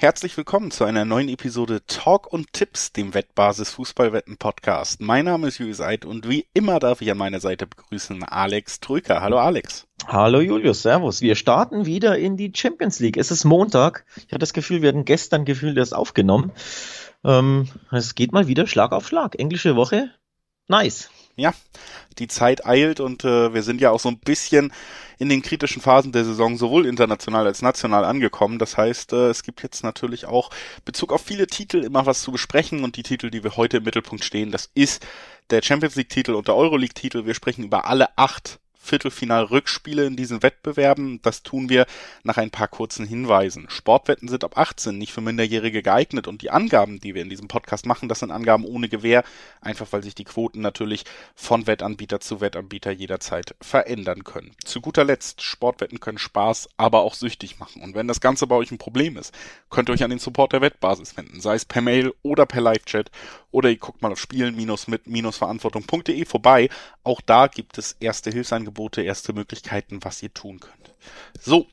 Herzlich willkommen zu einer neuen Episode Talk und Tipps, dem Wettbasis Fußballwetten Podcast. Mein Name ist Julius Eid und wie immer darf ich an meiner Seite begrüßen Alex Trüker. Hallo Alex. Hallo Julius, Servus. Wir starten wieder in die Champions League. Es ist Montag. Ich hatte das Gefühl, wir hatten gestern Gefühl, das aufgenommen. Ähm, es geht mal wieder Schlag auf Schlag. Englische Woche. Nice ja, die Zeit eilt und äh, wir sind ja auch so ein bisschen in den kritischen Phasen der Saison sowohl international als national angekommen. Das heißt, äh, es gibt jetzt natürlich auch Bezug auf viele Titel immer was zu besprechen und die Titel, die wir heute im Mittelpunkt stehen, das ist der Champions League Titel und der Euroleague Titel. Wir sprechen über alle acht Viertelfinal-Rückspiele in diesen Wettbewerben. Das tun wir nach ein paar kurzen Hinweisen. Sportwetten sind ab 18 nicht für Minderjährige geeignet und die Angaben, die wir in diesem Podcast machen, das sind Angaben ohne Gewähr, einfach weil sich die Quoten natürlich von Wettanbieter zu Wettanbieter jederzeit verändern können. Zu guter Letzt, Sportwetten können Spaß, aber auch süchtig machen. Und wenn das Ganze bei euch ein Problem ist, könnt ihr euch an den Support der Wettbasis wenden, sei es per Mail oder per Live-Chat oder ihr guckt mal auf spielen-mit-verantwortung.de vorbei. Auch da gibt es erste Hilfsangebote Angebote, erste Möglichkeiten, was ihr tun könnt. So,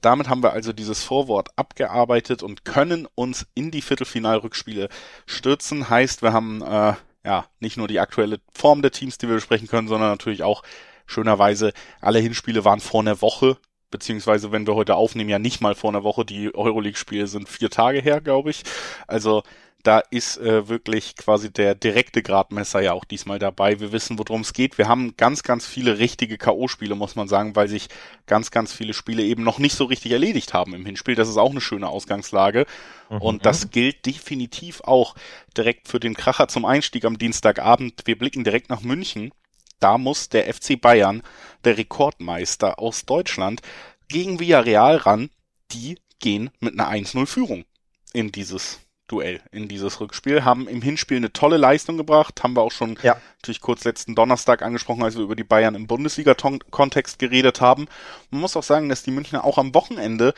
damit haben wir also dieses Vorwort abgearbeitet und können uns in die Viertelfinalrückspiele stürzen. Heißt, wir haben äh, ja nicht nur die aktuelle Form der Teams, die wir besprechen können, sondern natürlich auch schönerweise alle Hinspiele waren vor einer Woche beziehungsweise wenn wir heute aufnehmen, ja nicht mal vor einer Woche. Die Euroleague-Spiele sind vier Tage her, glaube ich. Also da ist äh, wirklich quasi der direkte Gradmesser ja auch diesmal dabei. Wir wissen, worum es geht. Wir haben ganz, ganz viele richtige K.O.-Spiele, muss man sagen, weil sich ganz, ganz viele Spiele eben noch nicht so richtig erledigt haben im Hinspiel. Das ist auch eine schöne Ausgangslage. Mhm. Und das gilt definitiv auch direkt für den Kracher zum Einstieg am Dienstagabend. Wir blicken direkt nach München. Da muss der FC Bayern, der Rekordmeister aus Deutschland, gegen Villarreal ran. Die gehen mit einer 1-0-Führung in dieses Duell in dieses Rückspiel, haben im Hinspiel eine tolle Leistung gebracht, haben wir auch schon ja. natürlich kurz letzten Donnerstag angesprochen, als wir über die Bayern im Bundesliga-Kontext geredet haben. Man muss auch sagen, dass die Münchner auch am Wochenende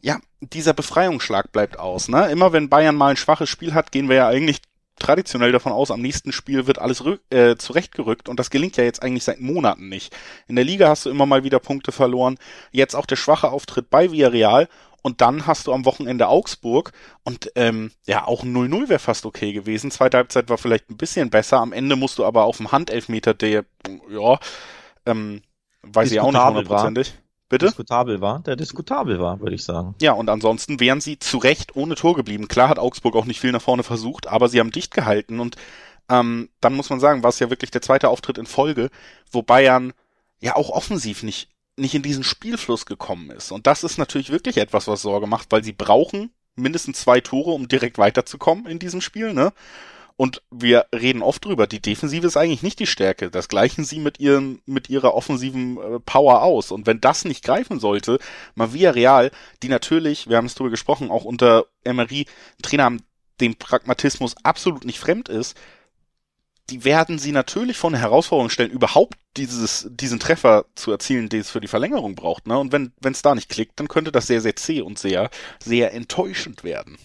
ja, dieser Befreiungsschlag bleibt aus. Ne? Immer wenn Bayern mal ein schwaches Spiel hat, gehen wir ja eigentlich traditionell davon aus, am nächsten Spiel wird alles äh, zurechtgerückt und das gelingt ja jetzt eigentlich seit Monaten nicht. In der Liga hast du immer mal wieder Punkte verloren. Jetzt auch der schwache Auftritt bei Villarreal und dann hast du am Wochenende Augsburg und ähm, ja, auch 0-0 wäre fast okay gewesen. Zweite Halbzeit war vielleicht ein bisschen besser. Am Ende musst du aber auf dem Handelfmeter, der, ja, ähm, weiß ich auch nicht hundertprozentig. Bitte? Diskutabel war, der diskutabel war, würde ich sagen. Ja, und ansonsten wären sie zu Recht ohne Tor geblieben. Klar hat Augsburg auch nicht viel nach vorne versucht, aber sie haben dicht gehalten und ähm, dann muss man sagen, war es ja wirklich der zweite Auftritt in Folge, wo Bayern ja auch offensiv nicht nicht in diesen Spielfluss gekommen ist. Und das ist natürlich wirklich etwas, was Sorge macht, weil sie brauchen mindestens zwei Tore, um direkt weiterzukommen in diesem Spiel, ne? Und wir reden oft drüber, die Defensive ist eigentlich nicht die Stärke. Das gleichen sie mit ihren, mit ihrer offensiven äh, Power aus. Und wenn das nicht greifen sollte, mal via Real, die natürlich, wir haben es drüber gesprochen, auch unter Emery Trainer dem Pragmatismus absolut nicht fremd ist, die werden sie natürlich vor eine Herausforderung stellen, überhaupt dieses, diesen Treffer zu erzielen, den es für die Verlängerung braucht. Ne? Und wenn es da nicht klickt, dann könnte das sehr, sehr zäh und sehr, sehr enttäuschend werden.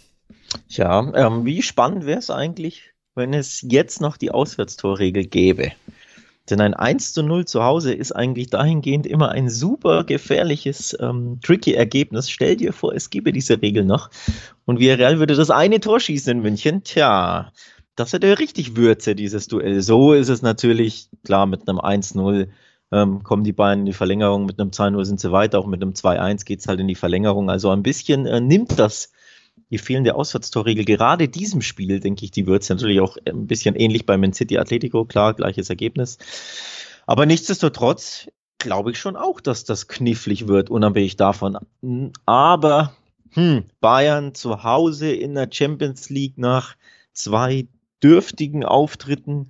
Tja, ähm, wie spannend wäre es eigentlich, wenn es jetzt noch die Auswärtstorregel gäbe? Denn ein 1 zu 0 zu Hause ist eigentlich dahingehend immer ein super gefährliches, ähm, tricky Ergebnis. Stell dir vor, es gäbe diese Regel noch und Villarreal würde das eine Tor schießen in München. Tja, das hätte richtig Würze, dieses Duell. So ist es natürlich, klar, mit einem 1-0 ähm, kommen die beiden in die Verlängerung, mit einem 2-0 sind sie weiter, auch mit einem 2-1 geht es halt in die Verlängerung. Also ein bisschen äh, nimmt das die fehlende Auswärtstorregel gerade diesem Spiel, denke ich, die Würze. Natürlich auch ein bisschen ähnlich bei Man City Atletico, klar, gleiches Ergebnis. Aber nichtsdestotrotz glaube ich schon auch, dass das knifflig wird, unabhängig davon. Aber hm, Bayern zu Hause in der Champions League nach zwei dürftigen Auftritten.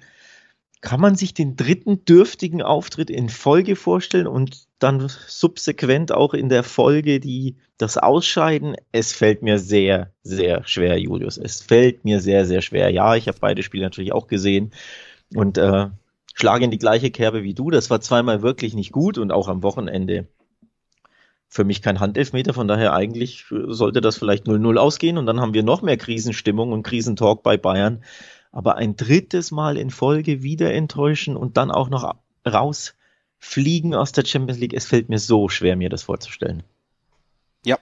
Kann man sich den dritten dürftigen Auftritt in Folge vorstellen und dann subsequent auch in der Folge die, das Ausscheiden? Es fällt mir sehr, sehr schwer, Julius. Es fällt mir sehr, sehr schwer. Ja, ich habe beide Spiele natürlich auch gesehen und äh, schlage in die gleiche Kerbe wie du. Das war zweimal wirklich nicht gut und auch am Wochenende für mich kein Handelfmeter, von daher eigentlich sollte das vielleicht 0-0 ausgehen und dann haben wir noch mehr Krisenstimmung und Krisentalk bei Bayern aber ein drittes Mal in Folge wieder enttäuschen und dann auch noch rausfliegen aus der Champions League, es fällt mir so schwer, mir das vorzustellen. Ja,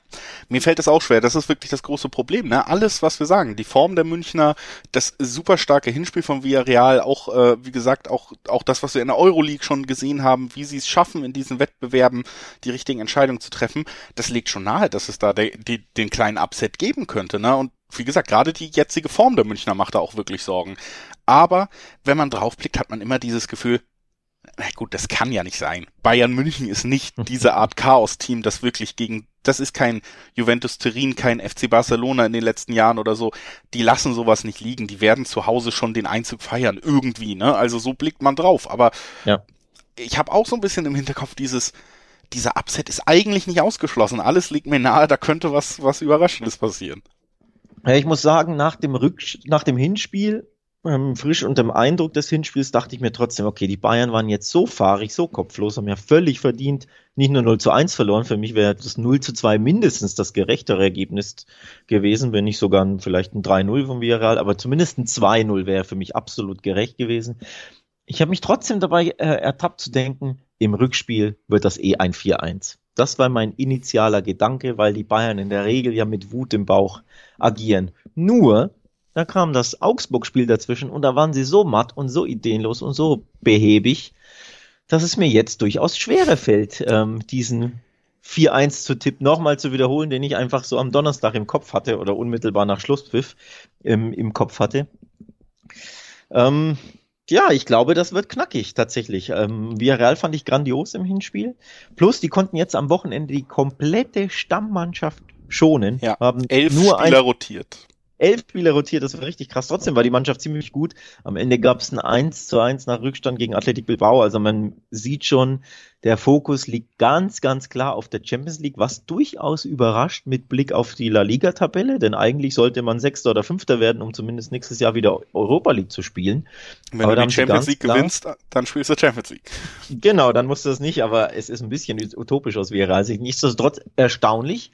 Mir fällt es auch schwer. Das ist wirklich das große Problem. Ne? Alles, was wir sagen, die Form der Münchner, das super starke Hinspiel von Villarreal, auch äh, wie gesagt, auch auch das, was wir in der Euroleague schon gesehen haben, wie sie es schaffen, in diesen Wettbewerben die richtigen Entscheidungen zu treffen, das legt schon nahe, dass es da de, de, den kleinen Upset geben könnte. Ne? Und wie gesagt, gerade die jetzige Form der Münchner macht da auch wirklich Sorgen. Aber wenn man draufblickt, hat man immer dieses Gefühl, na gut, das kann ja nicht sein. Bayern München ist nicht diese Art Chaos-Team, das wirklich gegen, das ist kein Juventus Turin, kein FC Barcelona in den letzten Jahren oder so. Die lassen sowas nicht liegen. Die werden zu Hause schon den Einzug feiern, irgendwie, ne? Also so blickt man drauf. Aber ja. ich habe auch so ein bisschen im Hinterkopf dieses, dieser Upset ist eigentlich nicht ausgeschlossen. Alles liegt mir nahe, da könnte was, was Überraschendes passieren. Ja, ich muss sagen, nach dem Rück, nach dem Hinspiel ähm, frisch unter dem Eindruck des Hinspiels dachte ich mir trotzdem, okay, die Bayern waren jetzt so fahrig, so kopflos, haben ja völlig verdient nicht nur 0 zu 1 verloren. Für mich wäre das 0 zu 2 mindestens das gerechtere Ergebnis gewesen, wenn nicht sogar ein, vielleicht ein 3-0 von Villarreal, aber zumindest ein 2-0 wäre für mich absolut gerecht gewesen. Ich habe mich trotzdem dabei äh, ertappt zu denken, im Rückspiel wird das eh ein 4-1. Das war mein initialer Gedanke, weil die Bayern in der Regel ja mit Wut im Bauch agieren. Nur da kam das Augsburg-Spiel dazwischen und da waren sie so matt und so ideenlos und so behäbig, dass es mir jetzt durchaus schwerer fällt, ähm, diesen 4-1 zu Tipp nochmal zu wiederholen, den ich einfach so am Donnerstag im Kopf hatte oder unmittelbar nach Schlusspfiff ähm, im Kopf hatte. Ähm, ja, ich glaube, das wird knackig tatsächlich. Ähm, Villarreal fand ich grandios im Hinspiel. Plus, die konnten jetzt am Wochenende die komplette Stammmannschaft schonen. Ja, haben elf nur Spieler ein, rotiert elf Spieler rotiert, das war richtig krass. Trotzdem war die Mannschaft ziemlich gut. Am Ende gab es ein 1 zu 1 nach Rückstand gegen Athletic Bilbao. Also man sieht schon, der Fokus liegt ganz, ganz klar auf der Champions League, was durchaus überrascht mit Blick auf die La Liga-Tabelle, denn eigentlich sollte man Sechster oder Fünfter werden, um zumindest nächstes Jahr wieder Europa League zu spielen. Wenn aber du die Champions League klar, gewinnst, dann spielst du Champions League. Genau, dann musst du das nicht, aber es ist ein bisschen utopisch aus Vera Sicht. Nichtsdestotrotz erstaunlich,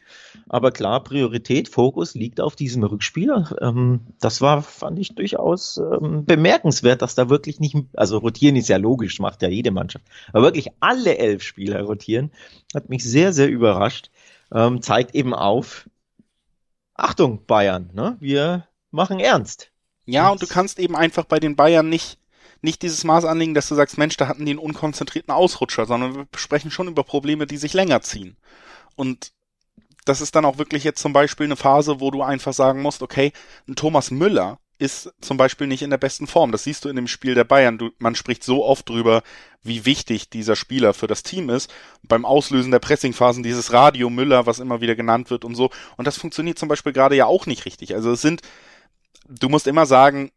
aber klar, Priorität, Fokus liegt auf diesem Rückspieler. Ähm, das war, fand ich durchaus ähm, bemerkenswert, dass da wirklich nicht, also rotieren ist ja logisch, macht ja jede Mannschaft, aber wirklich alle elf Spieler rotieren. Hat mich sehr, sehr überrascht. Ähm, zeigt eben auf, Achtung, Bayern, ne? wir machen ernst. Ja, und du kannst eben einfach bei den Bayern nicht, nicht dieses Maß anlegen, dass du sagst, Mensch, da hatten die einen unkonzentrierten Ausrutscher, sondern wir sprechen schon über Probleme, die sich länger ziehen. Und das ist dann auch wirklich jetzt zum Beispiel eine Phase, wo du einfach sagen musst, okay, ein Thomas Müller ist zum Beispiel nicht in der besten Form. Das siehst du in dem Spiel der Bayern. Du, man spricht so oft drüber, wie wichtig dieser Spieler für das Team ist. Beim Auslösen der Pressingphasen dieses Radio Müller, was immer wieder genannt wird und so. Und das funktioniert zum Beispiel gerade ja auch nicht richtig. Also es sind, du musst immer sagen,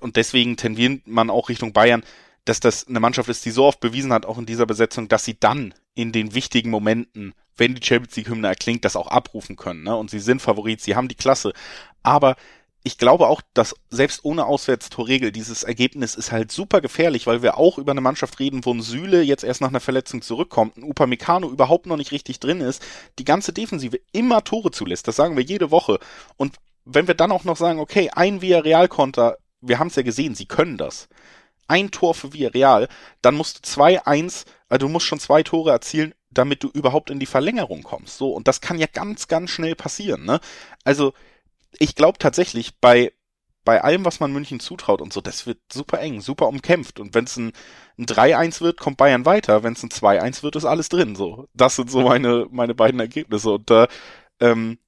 und deswegen tendiert man auch Richtung Bayern, dass das eine Mannschaft ist, die so oft bewiesen hat, auch in dieser Besetzung, dass sie dann in den wichtigen Momenten, wenn die Champions League Hymne erklingt, das auch abrufen können. Ne? Und sie sind Favorit, sie haben die Klasse. Aber ich glaube auch, dass selbst ohne Auswärtstorregel dieses Ergebnis ist halt super gefährlich, weil wir auch über eine Mannschaft reden, wo ein Süle jetzt erst nach einer Verletzung zurückkommt, ein Upamecano überhaupt noch nicht richtig drin ist, die ganze Defensive immer Tore zulässt. Das sagen wir jede Woche. Und wenn wir dann auch noch sagen, okay, ein Villarreal-Konter, wir haben es ja gesehen, sie können das. Ein Tor für Villarreal, dann musst du 2-1, also du musst schon zwei Tore erzielen, damit du überhaupt in die Verlängerung kommst. So, und das kann ja ganz, ganz schnell passieren, ne? Also, ich glaube tatsächlich, bei, bei allem, was man München zutraut und so, das wird super eng, super umkämpft. Und wenn es ein, ein 3-1 wird, kommt Bayern weiter. Wenn es ein 2-1 wird, ist alles drin. So, das sind so meine, meine beiden Ergebnisse. Und da ähm,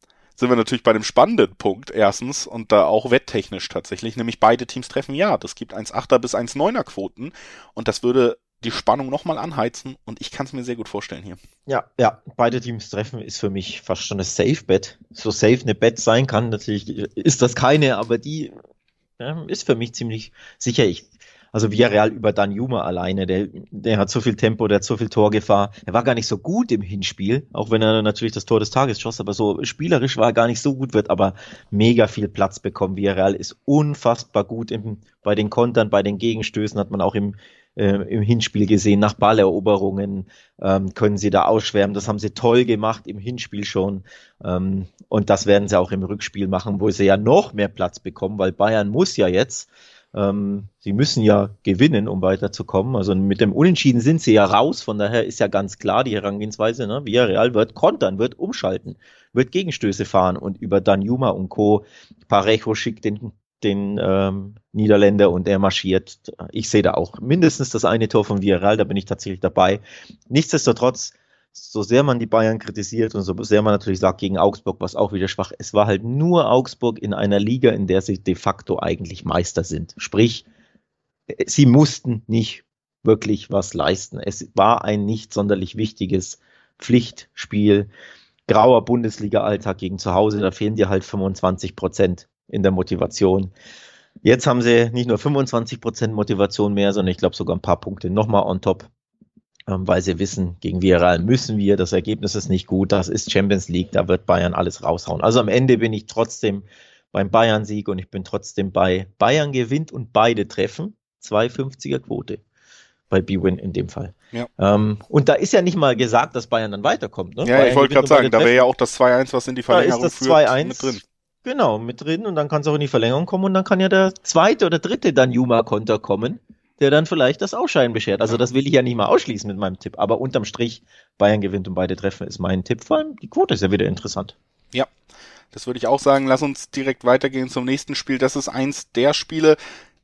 sind wir natürlich bei dem spannenden Punkt erstens und da auch wetttechnisch tatsächlich, nämlich beide Teams treffen ja. Das gibt 1,8er bis 1,9er Quoten und das würde die Spannung nochmal anheizen und ich kann es mir sehr gut vorstellen hier. Ja, ja, beide Teams treffen ist für mich fast schon ein Safe-Bet. So safe eine Bet sein kann, natürlich ist das keine, aber die ja, ist für mich ziemlich sicher. Ich, also Villarreal über Dan Juma alleine, der, der hat so viel Tempo, der hat so viel Torgefahr. Er war gar nicht so gut im Hinspiel, auch wenn er natürlich das Tor des Tages schoss, aber so spielerisch war er gar nicht so gut, wird aber mega viel Platz bekommen. Villarreal ist unfassbar gut im, bei den Kontern, bei den Gegenstößen hat man auch im, äh, im Hinspiel gesehen. Nach Balleroberungen ähm, können sie da ausschwärmen. Das haben sie toll gemacht im Hinspiel schon. Ähm, und das werden sie auch im Rückspiel machen, wo sie ja noch mehr Platz bekommen, weil Bayern muss ja jetzt Ähm, sie müssen ja gewinnen, um weiterzukommen. Also mit dem Unentschieden sind sie ja raus. Von daher ist ja ganz klar die Herangehensweise. Ne? Villarreal wird kontern, wird umschalten, wird Gegenstöße fahren und über Danjuma und Co. Parejo schickt den, den ähm, Niederländer und er marschiert. Ich sehe da auch mindestens das eine Tor von Villarreal, da bin ich tatsächlich dabei. Nichtsdestotrotz so sehr man die Bayern kritisiert und so sehr man natürlich sagt, gegen Augsburg war es auch wieder schwach, es war halt nur Augsburg in einer Liga, in der sie de facto eigentlich Meister sind. Sprich, sie mussten nicht wirklich was leisten. Es war ein nicht sonderlich wichtiges Pflichtspiel. Grauer Bundesliga-Alltag gegen zu Hause, da fehlen dir halt 25 Prozent in der Motivation. Jetzt haben sie nicht nur 25 Prozent Motivation mehr, sondern ich glaube sogar ein paar Punkte nochmal on top. Ähm, weil sie wissen, gegen Villarreal müssen wir, das Ergebnis ist nicht gut, das ist Champions League, da wird Bayern alles raushauen. Also am Ende bin ich trotzdem beim Bayern-Sieg und ich bin trotzdem bei Bayern gewinnt und beide treffen. 2,50er Quote bei B-Win in dem Fall. Ja. Ähm, und da ist ja nicht mal gesagt, dass Bayern dann weiterkommt. Ne? Ja, Bayern ich wollte gerade sagen, da wäre ja auch das 2-1, was in die Verlängerung da ist das führt, mit drin. Genau, mit drin und dann kann es auch in die Verlängerung kommen und dann kann ja der zweite oder dritte dann Juma-Konter kommen der dann vielleicht das Ausscheiden beschert. Also das will ich ja nicht mal ausschließen mit meinem Tipp. Aber unterm Strich, Bayern gewinnt und beide treffen, ist mein Tipp. Vor allem die Quote ist ja wieder interessant. Ja, das würde ich auch sagen. Lass uns direkt weitergehen zum nächsten Spiel. Das ist eins der Spiele,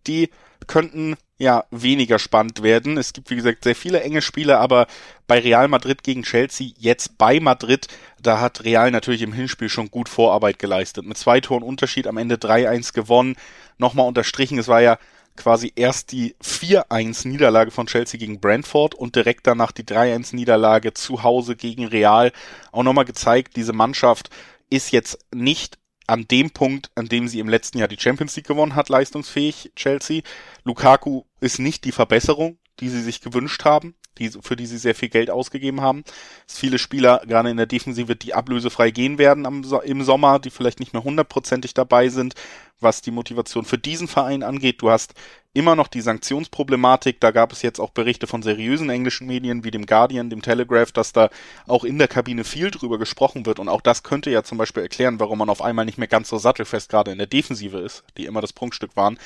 die könnten ja weniger spannend werden. Es gibt, wie gesagt, sehr viele enge Spiele, aber bei Real Madrid gegen Chelsea, jetzt bei Madrid, da hat Real natürlich im Hinspiel schon gut Vorarbeit geleistet. Mit zwei Toren Unterschied am Ende 3-1 gewonnen. Nochmal unterstrichen, es war ja quasi erst die 4-1 Niederlage von Chelsea gegen Brentford und direkt danach die 3-1 Niederlage zu Hause gegen Real auch nochmal gezeigt, diese Mannschaft ist jetzt nicht an dem Punkt, an dem sie im letzten Jahr die Champions League gewonnen hat, leistungsfähig, Chelsea. Lukaku ist nicht die Verbesserung, die sie sich gewünscht haben, die, für die sie sehr viel Geld ausgegeben haben. Es viele Spieler, gerade in der Defensive, die ablösefrei gehen werden am, im Sommer, die vielleicht nicht mehr hundertprozentig dabei sind, was die Motivation für diesen Verein angeht. Du hast immer noch die Sanktionsproblematik. Da gab es jetzt auch Berichte von seriösen englischen Medien wie dem Guardian, dem Telegraph, dass da auch in der Kabine viel drüber gesprochen wird. Und auch das könnte ja zum Beispiel erklären, warum man auf einmal nicht mehr ganz so sattelfest gerade in der Defensive ist, die immer das Prunkstück waren.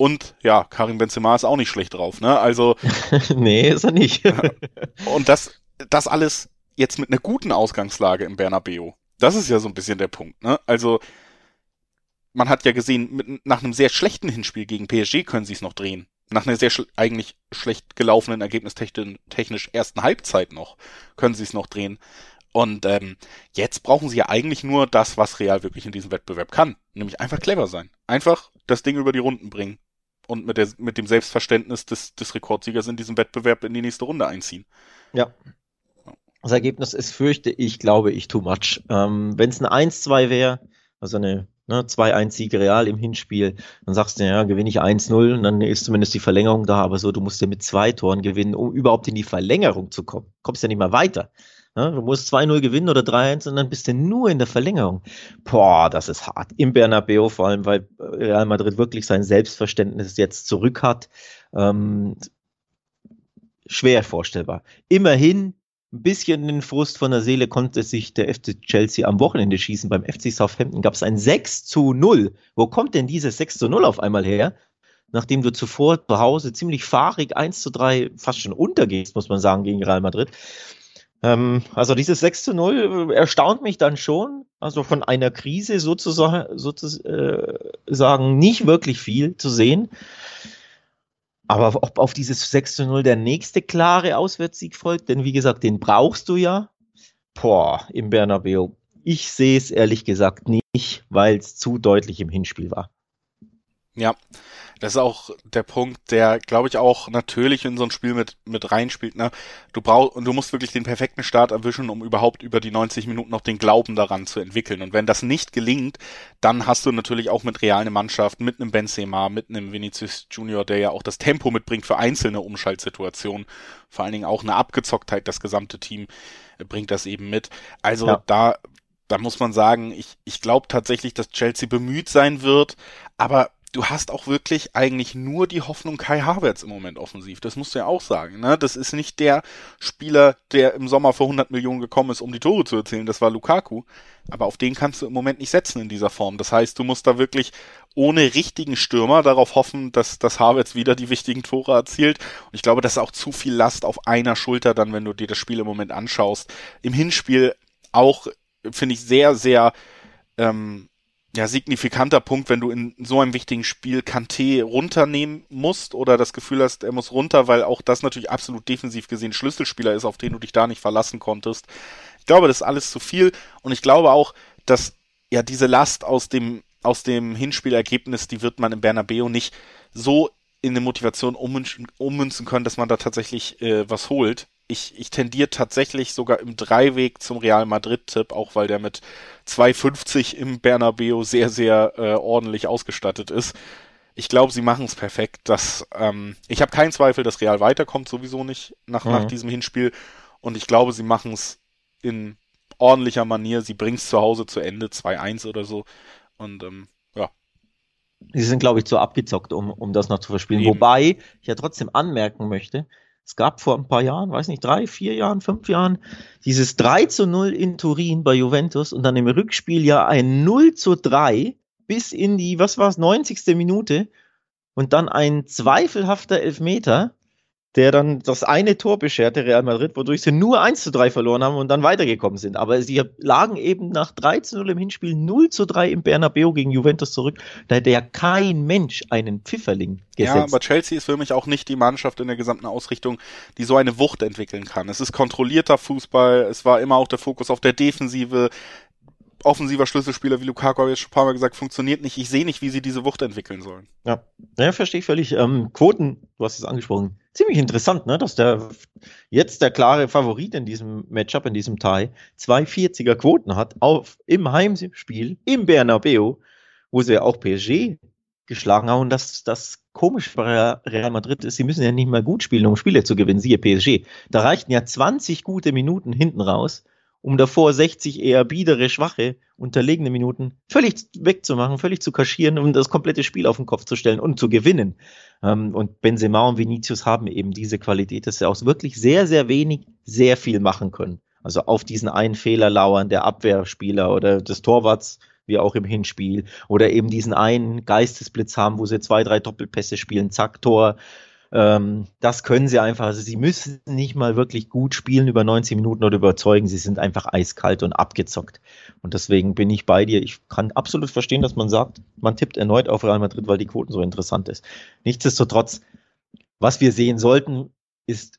Und ja, Karim Benzema ist auch nicht schlecht drauf, ne? Also. nee, ist er nicht. und das, das alles jetzt mit einer guten Ausgangslage im Bernabeu. Das ist ja so ein bisschen der Punkt, ne? Also, man hat ja gesehen, mit, nach einem sehr schlechten Hinspiel gegen PSG können sie es noch drehen. Nach einer sehr sch eigentlich schlecht gelaufenen ergebnistechnisch ersten Halbzeit noch können sie es noch drehen. Und ähm, jetzt brauchen sie ja eigentlich nur das, was Real wirklich in diesem Wettbewerb kann, nämlich einfach clever sein. Einfach das Ding über die Runden bringen und mit, der, mit dem Selbstverständnis des, des Rekordsiegers in diesem Wettbewerb in die nächste Runde einziehen. Ja. Das Ergebnis ist, fürchte ich, glaube ich, too much. Ähm, Wenn es ein 1-2 wäre, also eine ne, 2-1-Sieg Real im Hinspiel, dann sagst du, ja, gewinne ich 1-0 und dann ist zumindest die Verlängerung da, aber so, du musst ja mit zwei Toren gewinnen, um überhaupt in die Verlängerung zu kommen. Kommst ja nicht mehr weiter. Ja, du musst 2-0 gewinnen oder 3-1 und dann bist du nur in der Verlängerung. Boah, das ist hart. Im Bernabeu vor allem, weil Real Madrid wirklich sein Selbstverständnis jetzt zurück hat. Ähm, schwer vorstellbar. Immerhin ein bisschen den Frust von der Seele konnte sich der FC Chelsea am Wochenende schießen. Beim FC Southampton gab es ein 6 zu 0. Wo kommt denn dieses 6 zu 0 auf einmal her? Nachdem du zuvor zu Hause ziemlich fahrig 1 zu 3 fast schon untergehst, muss man sagen, gegen Real Madrid. Ähm, also dieses 6 zu 0 erstaunt mich dann schon. Also von einer Krise sozusagen, sozusagen nicht wirklich viel zu sehen. Aber ob auf dieses 6 zu 0 der nächste klare Auswärtssieg folgt, denn wie gesagt, den brauchst du ja. Boah, im Bernabeu. Ich sehe es ehrlich gesagt nicht, weil es zu deutlich im Hinspiel war. Ja, das ist auch der Punkt, der, glaube ich, auch natürlich in so ein Spiel mit, mit reinspielt. Ne? Du brauchst und du musst wirklich den perfekten Start erwischen, um überhaupt über die 90 Minuten noch den Glauben daran zu entwickeln. Und wenn das nicht gelingt, dann hast du natürlich auch mit Real eine Mannschaft, mit einem Benzema, mit einem Vinicius Junior, der ja auch das Tempo mitbringt für einzelne Umschaltsituationen. Vor allen Dingen auch eine Abgezocktheit, das gesamte Team äh, bringt das eben mit. Also ja. da da muss man sagen, ich, ich glaube tatsächlich, dass Chelsea bemüht sein wird, aber du hast auch wirklich eigentlich nur die Hoffnung Kai Havertz im Moment offensiv. Das musst du ja auch sagen. Ne? Das ist nicht der Spieler, der im Sommer für 100 Millionen gekommen ist, um die Tore zu erzielen. Das war Lukaku. Aber auf den kannst du im Moment nicht setzen in dieser Form. Das heißt, du musst da wirklich ohne richtigen Stürmer darauf hoffen, dass, dass Havertz wieder die wichtigen Tore erzielt. Und ich glaube, das ist auch zu viel Last auf einer Schulter dann, wenn du dir das Spiel im Moment anschaust. Im Hinspiel auch, finde ich, sehr, sehr ähm, ja, signifikanter Punkt, wenn du in so einem wichtigen Spiel Kanté runternehmen musst oder das Gefühl hast, er muss runter, weil auch das natürlich absolut defensiv gesehen Schlüsselspieler ist, auf den du dich da nicht verlassen konntest. Ich glaube, das ist alles zu viel und ich glaube auch, dass ja diese Last aus dem aus dem Hinspielergebnis, die wird man im Bernabeu nicht so in eine Motivation ummünzen, können, dass man da tatsächlich äh, was holt ich, ich tendiere tatsächlich sogar im Dreiweg zum Real Madrid-Tipp, auch weil der mit 2,50 im Bernabeu sehr, sehr äh, ordentlich ausgestattet ist. Ich glaube, sie machen es perfekt. Dass, ähm, ich habe keinen Zweifel, dass Real weiterkommt, sowieso nicht nach, mhm. nach diesem Hinspiel. Und ich glaube, sie machen es in ordentlicher Manier. Sie bringen es zu Hause zu Ende, 2-1 oder so. Und ähm, ja. Sie sind, glaube ich, zu abgezockt, um, um das noch zu verspielen. Eben. Wobei ich ja trotzdem anmerken möchte, es gab vor ein paar Jahren, weiß nicht, drei, vier Jahren, fünf Jahren, dieses 3 zu 0 in Turin bei Juventus und dann im Rückspiel ja ein 0 zu 3 bis in die, was war es, 90. Minute und dann ein zweifelhafter Elfmeter der dann das eine Tor bescherte, Real Madrid, wodurch sie nur 1 zu 3 verloren haben und dann weitergekommen sind. Aber sie lagen eben nach 3 zu 0 im Hinspiel 0 zu 3 im Bernabeu gegen Juventus zurück. Da hätte ja kein Mensch einen Pfifferling gesetzt. Ja, aber Chelsea ist für mich auch nicht die Mannschaft in der gesamten Ausrichtung, die so eine Wucht entwickeln kann. Es ist kontrollierter Fußball, es war immer auch der Fokus auf der Defensive offensiver Schlüsselspieler wie Lukaku, habe ich schon ein paar Mal gesagt, funktioniert nicht. Ich sehe nicht, wie sie diese Wucht entwickeln sollen. Ja, ja verstehe ich völlig. Ähm, Quoten, du hast es angesprochen. Ziemlich interessant, ne, dass der jetzt der klare Favorit in diesem Matchup, in diesem Tie, 240er Quoten hat auf im Heimspiel im Bernabeu, wo sie auch PSG geschlagen haben. Und das, das komisch bei Real Madrid ist, sie müssen ja nicht mal gut spielen, um Spiele zu gewinnen, siehe PSG. Da reichten ja 20 gute Minuten hinten raus um davor 60 eher biedere, schwache, unterlegene Minuten völlig wegzumachen, völlig zu kaschieren um das komplette Spiel auf den Kopf zu stellen und zu gewinnen. Ähm, und Benzema und Vinicius haben eben diese Qualität, dass sie aus wirklich sehr, sehr wenig sehr viel machen können. Also auf diesen einen Fehler lauern der Abwehrspieler oder des Torwarts, wie auch im Hinspiel, oder eben diesen einen Geistesblitz haben, wo sie zwei, drei Doppelpässe spielen, zack, Tor, ähm, das können sie einfach. Also sie müssen nicht mal wirklich gut spielen über 90 Minuten oder überzeugen. Sie sind einfach eiskalt und abgezockt. Und deswegen bin ich bei dir. Ich kann absolut verstehen, dass man sagt, man tippt erneut auf Real Madrid, weil die Quoten so interessant ist. Nichtsdestotrotz, was wir sehen sollten, ist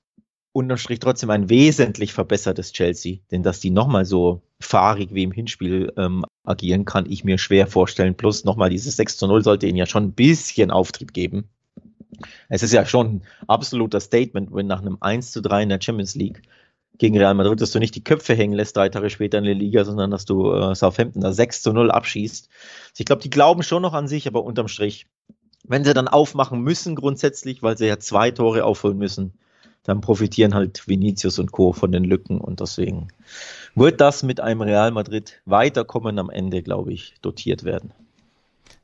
unterm Strich trotzdem ein wesentlich verbessertes Chelsea. Denn dass die nochmal so fahrig wie im Hinspiel ähm, agieren, kann ich mir schwer vorstellen. Plus nochmal dieses 6 zu 0 sollte ihnen ja schon ein bisschen Auftrieb geben. Es ist ja schon ein absoluter Statement, wenn nach einem 1 zu 3 in der Champions League gegen Real Madrid, dass du nicht die Köpfe hängen lässt drei Tage später in der Liga, sondern dass du äh, Southampton da 6 zu 0 abschießt. Also ich glaube, die glauben schon noch an sich, aber unterm Strich, wenn sie dann aufmachen müssen grundsätzlich, weil sie ja zwei Tore aufholen müssen, dann profitieren halt Vinicius und Co. von den Lücken und deswegen wird das mit einem Real Madrid weiterkommen am Ende, glaube ich, dotiert werden.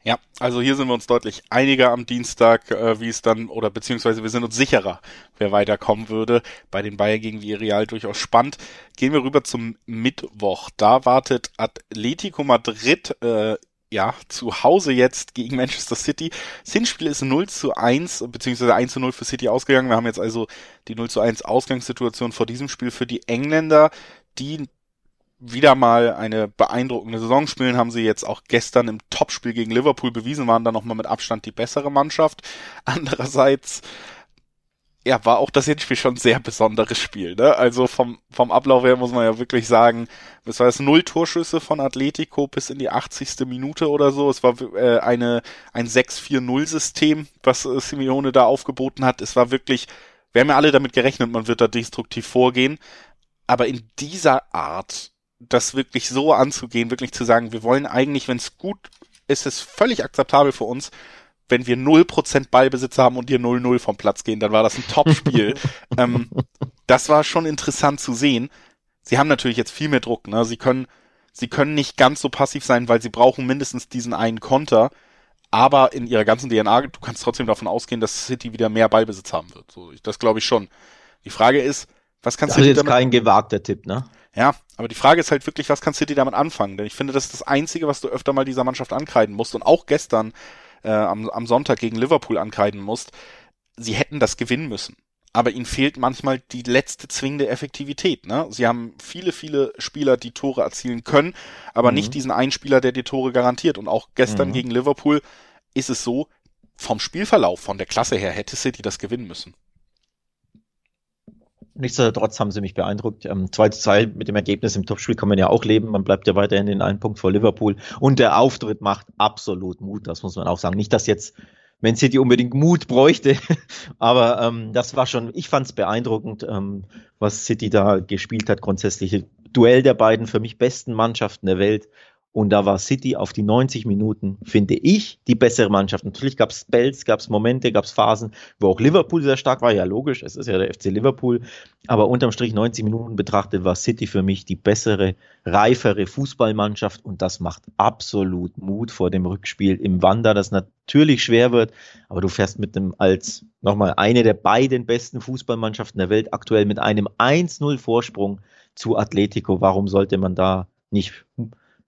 Ja, also hier sind wir uns deutlich einiger am Dienstag, äh, wie es dann, oder beziehungsweise wir sind uns sicherer, wer weiterkommen würde. Bei den Bayern gegen Villarreal durchaus spannend. Gehen wir rüber zum Mittwoch. Da wartet Atletico Madrid äh, ja, zu Hause jetzt gegen Manchester City. Das Hinspiel ist 0 zu 1, beziehungsweise 1 zu 0 für City ausgegangen. Wir haben jetzt also die 0 zu 1 Ausgangssituation vor diesem Spiel für die Engländer, die wieder mal eine beeindruckende Saison spielen, haben sie jetzt auch gestern im Topspiel gegen Liverpool bewiesen, waren dann nochmal mit Abstand die bessere Mannschaft. Andererseits, ja, war auch das Hinspiel schon ein sehr besonderes Spiel, ne? Also vom, vom Ablauf her muss man ja wirklich sagen, es war jetzt null Torschüsse von Atletico bis in die 80. Minute oder so. Es war äh, eine, ein 6-4-0-System, was äh, Simeone da aufgeboten hat. Es war wirklich, wir haben ja alle damit gerechnet, man wird da destruktiv vorgehen. Aber in dieser Art das wirklich so anzugehen, wirklich zu sagen, wir wollen eigentlich, wenn es gut ist, es völlig akzeptabel für uns, wenn wir 0% Ballbesitz haben und dir 0-0 vom Platz gehen, dann war das ein Top-Spiel. ähm, das war schon interessant zu sehen. Sie haben natürlich jetzt viel mehr Druck, ne? Sie können, sie können nicht ganz so passiv sein, weil sie brauchen mindestens diesen einen Konter. Aber in ihrer ganzen DNA, du kannst trotzdem davon ausgehen, dass City wieder mehr Ballbesitz haben wird. So, das glaube ich schon. Die Frage ist, was kannst das du ist jetzt kein gewagter Tipp, ne? Ja, aber die Frage ist halt wirklich, was kann City damit anfangen? Denn ich finde, das ist das Einzige, was du öfter mal dieser Mannschaft ankreiden musst und auch gestern äh, am, am Sonntag gegen Liverpool ankreiden musst. Sie hätten das gewinnen müssen. Aber ihnen fehlt manchmal die letzte zwingende Effektivität. Ne? Sie haben viele, viele Spieler, die Tore erzielen können, aber mhm. nicht diesen einen Spieler, der die Tore garantiert. Und auch gestern mhm. gegen Liverpool ist es so, vom Spielverlauf, von der Klasse her, hätte City das gewinnen müssen. Nichtsdestotrotz haben sie mich beeindruckt. Ähm, 2 zu 2 mit dem Ergebnis im Topspiel kann man ja auch leben. Man bleibt ja weiterhin in einem Punkt vor Liverpool. Und der Auftritt macht absolut Mut, das muss man auch sagen. Nicht, dass jetzt Man City unbedingt Mut bräuchte, aber ähm, das war schon, ich fand es beeindruckend, ähm, was City da gespielt hat. Grundsätzlich Duell der beiden für mich besten Mannschaften der Welt. Und da war City auf die 90 Minuten, finde ich, die bessere Mannschaft. Natürlich gab es Spells, gab es Momente, gab es Phasen, wo auch Liverpool sehr stark war. Ja, logisch, es ist ja der FC Liverpool. Aber unterm Strich 90 Minuten betrachtet war City für mich die bessere, reifere Fußballmannschaft. Und das macht absolut Mut vor dem Rückspiel im Wander, das natürlich schwer wird. Aber du fährst mit dem als nochmal eine der beiden besten Fußballmannschaften der Welt aktuell mit einem 1-0 Vorsprung zu Atletico. Warum sollte man da nicht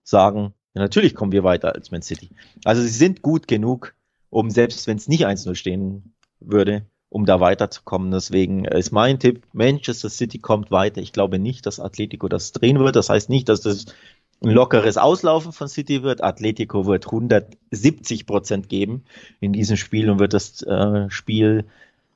sagen, ja, natürlich kommen wir weiter als Man City. Also sie sind gut genug, um selbst wenn es nicht 1-0 stehen würde, um da weiterzukommen. Deswegen ist mein Tipp, Manchester City kommt weiter. Ich glaube nicht, dass Atletico das drehen wird. Das heißt nicht, dass das ein lockeres Auslaufen von City wird. Atletico wird 170 Prozent geben in diesem Spiel und wird das äh, Spiel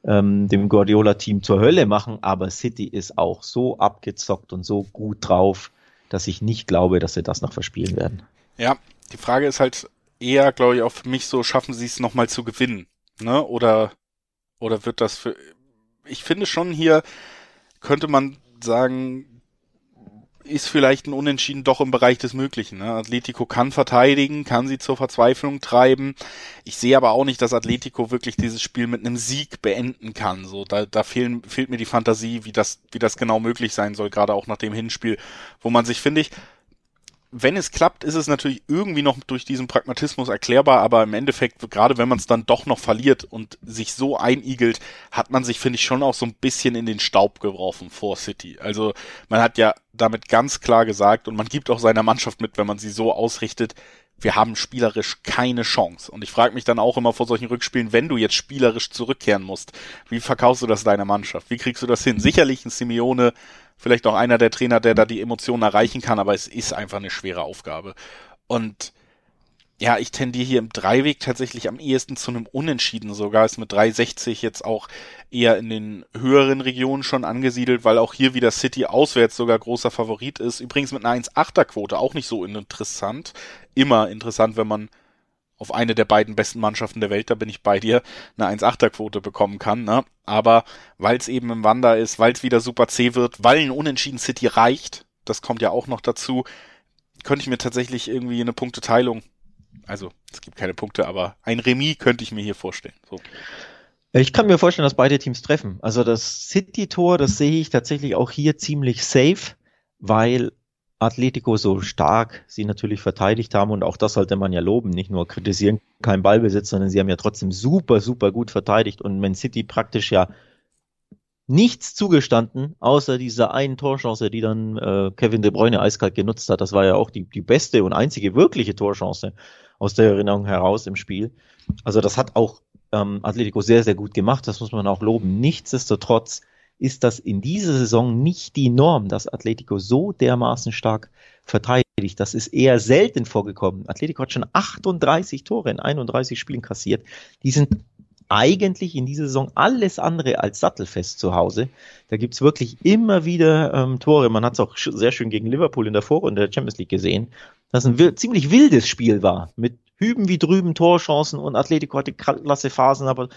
ähm, dem Guardiola-Team zur Hölle machen. Aber City ist auch so abgezockt und so gut drauf, dass ich nicht glaube, dass sie das noch verspielen werden. Ja, die Frage ist halt eher, glaube ich, auch für mich so, schaffen sie es nochmal zu gewinnen? Ne? Oder, oder wird das für, ich finde schon hier, könnte man sagen, ist vielleicht ein Unentschieden doch im Bereich des Möglichen. Ne? Atletico kann verteidigen, kann sie zur Verzweiflung treiben. Ich sehe aber auch nicht, dass Atletico wirklich dieses Spiel mit einem Sieg beenden kann. So, da, da fehlen, fehlt mir die Fantasie, wie das, wie das genau möglich sein soll, gerade auch nach dem Hinspiel, wo man sich, finde ich, wenn es klappt, ist es natürlich irgendwie noch durch diesen Pragmatismus erklärbar, aber im Endeffekt, gerade wenn man es dann doch noch verliert und sich so einigelt, hat man sich, finde ich, schon auch so ein bisschen in den Staub geworfen vor City. Also man hat ja damit ganz klar gesagt und man gibt auch seiner Mannschaft mit, wenn man sie so ausrichtet, wir haben spielerisch keine Chance. Und ich frage mich dann auch immer vor solchen Rückspielen, wenn du jetzt spielerisch zurückkehren musst, wie verkaufst du das deiner Mannschaft? Wie kriegst du das hin? Sicherlich ein Simeone vielleicht auch einer der Trainer, der da die Emotionen erreichen kann, aber es ist einfach eine schwere Aufgabe. Und ja, ich tendiere hier im Dreiweg tatsächlich am ehesten zu einem Unentschieden sogar. Ist mit 360 jetzt auch eher in den höheren Regionen schon angesiedelt, weil auch hier wieder City auswärts sogar großer Favorit ist. Übrigens mit einer 1,8er Quote auch nicht so interessant. Immer interessant, wenn man auf eine der beiden besten Mannschaften der Welt, da bin ich bei dir, eine 1-8er-Quote bekommen kann. Ne? Aber weil es eben im Wander ist, weil es wieder super zäh wird, weil ein Unentschieden City reicht, das kommt ja auch noch dazu, könnte ich mir tatsächlich irgendwie eine Punkteteilung, also es gibt keine Punkte, aber ein Remis könnte ich mir hier vorstellen. So. Ich kann mir vorstellen, dass beide Teams treffen. Also das City-Tor, das sehe ich tatsächlich auch hier ziemlich safe, weil Atletico so stark sie natürlich verteidigt haben und auch das sollte man ja loben, nicht nur kritisieren, kein Ballbesitz, sondern sie haben ja trotzdem super, super gut verteidigt und Man City praktisch ja nichts zugestanden, außer dieser einen Torchance, die dann äh, Kevin De Bruyne eiskalt genutzt hat. Das war ja auch die, die beste und einzige wirkliche Torchance aus der Erinnerung heraus im Spiel. Also das hat auch ähm, Atletico sehr, sehr gut gemacht, das muss man auch loben. Nichtsdestotrotz ist das in dieser Saison nicht die Norm, dass Atletico so dermaßen stark verteidigt. Das ist eher selten vorgekommen. Atletico hat schon 38 Tore in 31 Spielen kassiert. Die sind eigentlich in dieser Saison alles andere als sattelfest zu Hause. Da gibt's wirklich immer wieder ähm, Tore. Man hat es auch sehr schön gegen Liverpool in der Vorrunde der Champions League gesehen, dass ein ziemlich wildes Spiel war. Mit hüben wie drüben Torchancen und Atletico hatte klasse Phasen, aber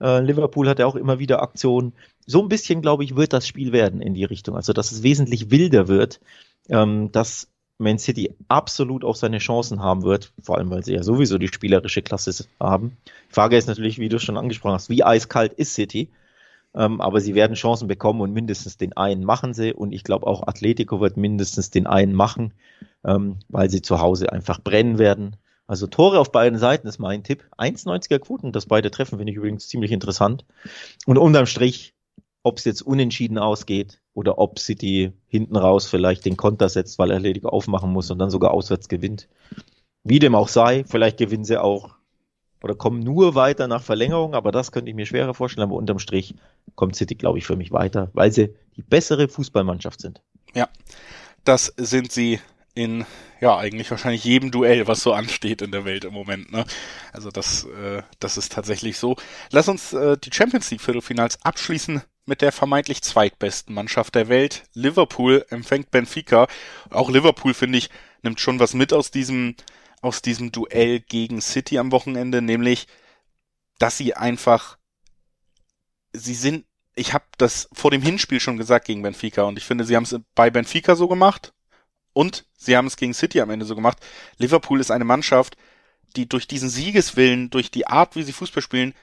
äh, Liverpool hatte auch immer wieder Aktionen. So ein bisschen, glaube ich, wird das Spiel werden in die Richtung. Also, dass es wesentlich wilder wird, ähm, dass Man City absolut auch seine Chancen haben wird, vor allem weil sie ja sowieso die spielerische Klasse haben. Die Frage ist natürlich, wie du schon angesprochen hast, wie eiskalt ist City? Ähm, aber sie werden Chancen bekommen und mindestens den einen machen sie. Und ich glaube auch Atletico wird mindestens den einen machen, ähm, weil sie zu Hause einfach brennen werden. Also Tore auf beiden Seiten ist mein Tipp. 1,90er Quoten, das beide treffen, finde ich übrigens ziemlich interessant. Und unterm Strich ob es jetzt unentschieden ausgeht oder ob City hinten raus vielleicht den Konter setzt, weil er erledigt aufmachen muss und dann sogar auswärts gewinnt. Wie dem auch sei, vielleicht gewinnen sie auch oder kommen nur weiter nach Verlängerung, aber das könnte ich mir schwerer vorstellen, aber unterm Strich kommt City, glaube ich, für mich weiter, weil sie die bessere Fußballmannschaft sind. Ja, das sind sie in ja eigentlich wahrscheinlich jedem Duell, was so ansteht in der Welt im Moment. Ne? Also das, äh, das ist tatsächlich so. Lass uns äh, die Champions League Viertelfinals abschließen mit der vermeintlich zweitbesten Mannschaft der Welt. Liverpool empfängt Benfica. Auch Liverpool finde ich nimmt schon was mit aus diesem aus diesem Duell gegen City am Wochenende, nämlich dass sie einfach sie sind ich habe das vor dem Hinspiel schon gesagt gegen Benfica und ich finde, sie haben es bei Benfica so gemacht und sie haben es gegen City am Ende so gemacht. Liverpool ist eine Mannschaft, die durch diesen Siegeswillen, durch die Art, wie sie Fußball spielen,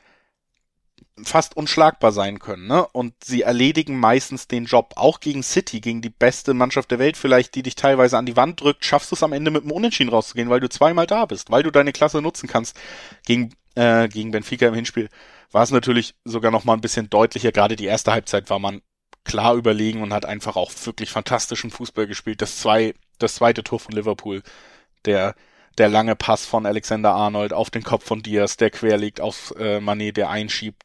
fast unschlagbar sein können. Ne? Und sie erledigen meistens den Job. Auch gegen City, gegen die beste Mannschaft der Welt vielleicht, die dich teilweise an die Wand drückt, schaffst du es am Ende mit dem Unentschieden rauszugehen, weil du zweimal da bist, weil du deine Klasse nutzen kannst. Gegen, äh, gegen Benfica im Hinspiel war es natürlich sogar noch mal ein bisschen deutlicher. Gerade die erste Halbzeit war man klar überlegen und hat einfach auch wirklich fantastischen Fußball gespielt. Das zwei, das zweite Tor von Liverpool, der der lange Pass von Alexander Arnold auf den Kopf von Diaz, der quer liegt auf äh, Manet, der einschiebt.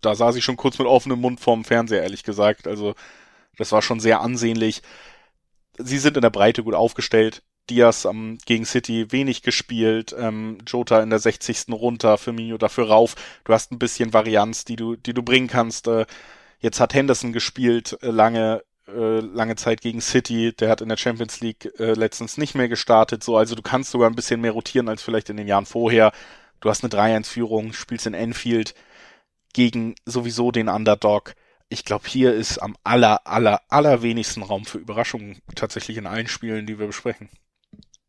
Da saß ich schon kurz mit offenem Mund vorm Fernseher, ehrlich gesagt. Also das war schon sehr ansehnlich. Sie sind in der Breite gut aufgestellt. Diaz ähm, gegen City wenig gespielt, ähm, Jota in der 60. runter, Firmino dafür rauf. Du hast ein bisschen Varianz, die du, die du bringen kannst. Äh, Jetzt hat Henderson gespielt äh, lange äh, lange Zeit gegen City, der hat in der Champions League äh, letztens nicht mehr gestartet, so also du kannst sogar ein bisschen mehr rotieren als vielleicht in den Jahren vorher. Du hast eine 3-1-Führung, spielst in Enfield gegen sowieso den Underdog. Ich glaube, hier ist am aller, aller, allerwenigsten Raum für Überraschungen tatsächlich in allen Spielen, die wir besprechen.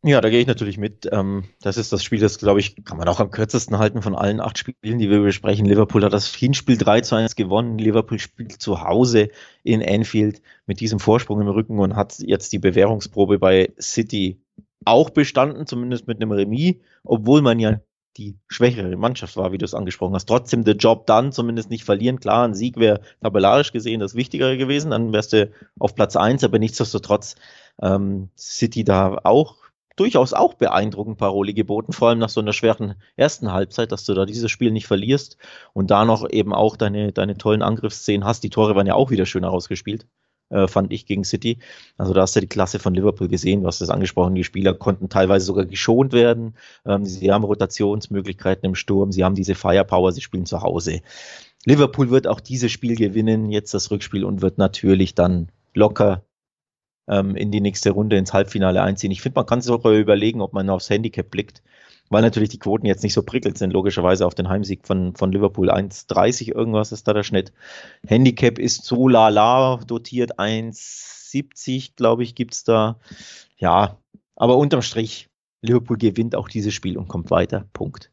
Ja, da gehe ich natürlich mit. Ähm, das ist das Spiel, das, glaube ich, kann man auch am kürzesten halten von allen acht Spielen, die wir besprechen. Liverpool hat das Hinspiel 3 zu 1 gewonnen. Liverpool spielt zu Hause in Anfield mit diesem Vorsprung im Rücken und hat jetzt die Bewährungsprobe bei City auch bestanden, zumindest mit einem Remis, obwohl man ja die schwächere Mannschaft war, wie du es angesprochen hast. Trotzdem der Job dann, zumindest nicht verlieren. Klar, ein Sieg wäre tabellarisch gesehen das Wichtigere gewesen, dann wärst du auf Platz eins, aber nichtsdestotrotz ähm, City da auch durchaus auch beeindruckend Paroli geboten, vor allem nach so einer schweren ersten Halbzeit, dass du da dieses Spiel nicht verlierst und da noch eben auch deine, deine tollen Angriffsszenen hast. Die Tore waren ja auch wieder schön herausgespielt, äh, fand ich gegen City. Also da hast du die Klasse von Liverpool gesehen, du hast das angesprochen, die Spieler konnten teilweise sogar geschont werden, ähm, sie haben Rotationsmöglichkeiten im Sturm, sie haben diese Firepower, sie spielen zu Hause. Liverpool wird auch dieses Spiel gewinnen, jetzt das Rückspiel und wird natürlich dann locker ähm, in die nächste Runde ins Halbfinale einziehen. Ich finde, man kann sich auch überlegen, ob man aufs Handicap blickt, weil natürlich die Quoten jetzt nicht so prickelt sind, logischerweise auf den Heimsieg von, von Liverpool. 1,30 irgendwas ist da der Schnitt. Handicap ist so lala dotiert, 1,70 glaube ich gibt's da. Ja, aber unterm Strich, Liverpool gewinnt auch dieses Spiel und kommt weiter. Punkt.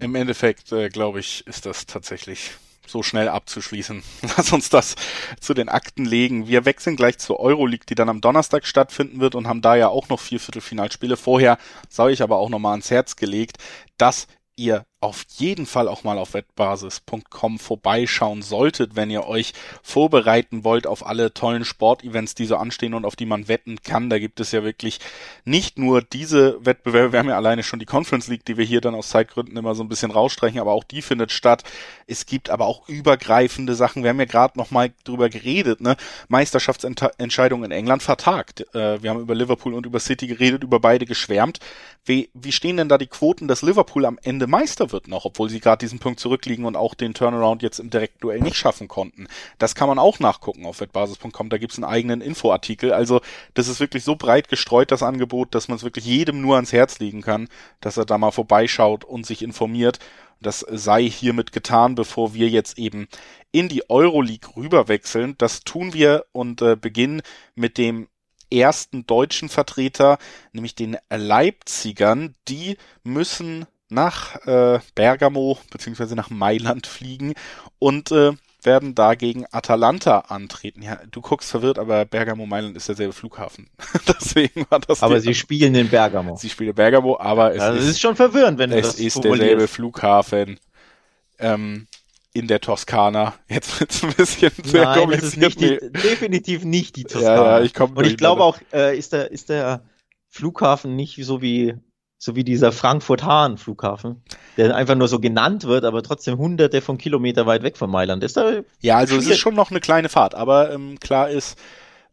Im Endeffekt, äh, glaube ich, ist das tatsächlich so schnell abzuschließen. Lass uns das zu den Akten legen. Wir wechseln gleich zur Euroleague, die dann am Donnerstag stattfinden wird und haben da ja auch noch vier Viertelfinalspiele. Vorher sei ich aber auch nochmal ans Herz gelegt, dass ihr auf jeden Fall auch mal auf wettbasis.com vorbeischauen solltet, wenn ihr euch vorbereiten wollt auf alle tollen Sportevents, die so anstehen und auf die man wetten kann. Da gibt es ja wirklich nicht nur diese Wettbewerbe, wir haben ja alleine schon die Conference League, die wir hier dann aus Zeitgründen immer so ein bisschen rausstreichen, aber auch die findet statt. Es gibt aber auch übergreifende Sachen. Wir haben ja gerade noch mal drüber geredet, ne? Meisterschaftsentscheidung in England vertagt. Äh, wir haben über Liverpool und über City geredet, über beide geschwärmt. Wie, wie stehen denn da die Quoten, dass Liverpool am Ende Meister wird? Wird noch, obwohl sie gerade diesen Punkt zurückliegen und auch den Turnaround jetzt im Direktduell nicht schaffen konnten. Das kann man auch nachgucken auf wettbasis.com, da gibt's einen eigenen Infoartikel. Also das ist wirklich so breit gestreut, das Angebot, dass man es wirklich jedem nur ans Herz legen kann, dass er da mal vorbeischaut und sich informiert. Das sei hiermit getan, bevor wir jetzt eben in die Euroleague rüberwechseln. Das tun wir und äh, beginnen mit dem ersten deutschen Vertreter, nämlich den Leipzigern. Die müssen nach äh, Bergamo beziehungsweise nach Mailand fliegen und äh, werden da gegen Atalanta antreten. Ja, du guckst verwirrt, aber Bergamo Mailand ist derselbe Flughafen. Deswegen war das. Aber sie spielen in Bergamo. Sie spielen in Bergamo, aber es also ist, ist schon verwirrend, wenn du es das ist derselbe Flughafen. Ähm, in der Toskana. Jetzt wird es ein bisschen sehr Nein, kompliziert. das ist nicht die, definitiv nicht die Toskana. Ja, ja, ich Und ich glaube auch, äh, ist der, ist der Flughafen nicht so wie, so wie dieser Frankfurt-Hahn-Flughafen, der einfach nur so genannt wird, aber trotzdem hunderte von Kilometer weit weg von Mailand. Ist da, Ja, also es ist schon noch eine kleine Fahrt, aber ähm, klar ist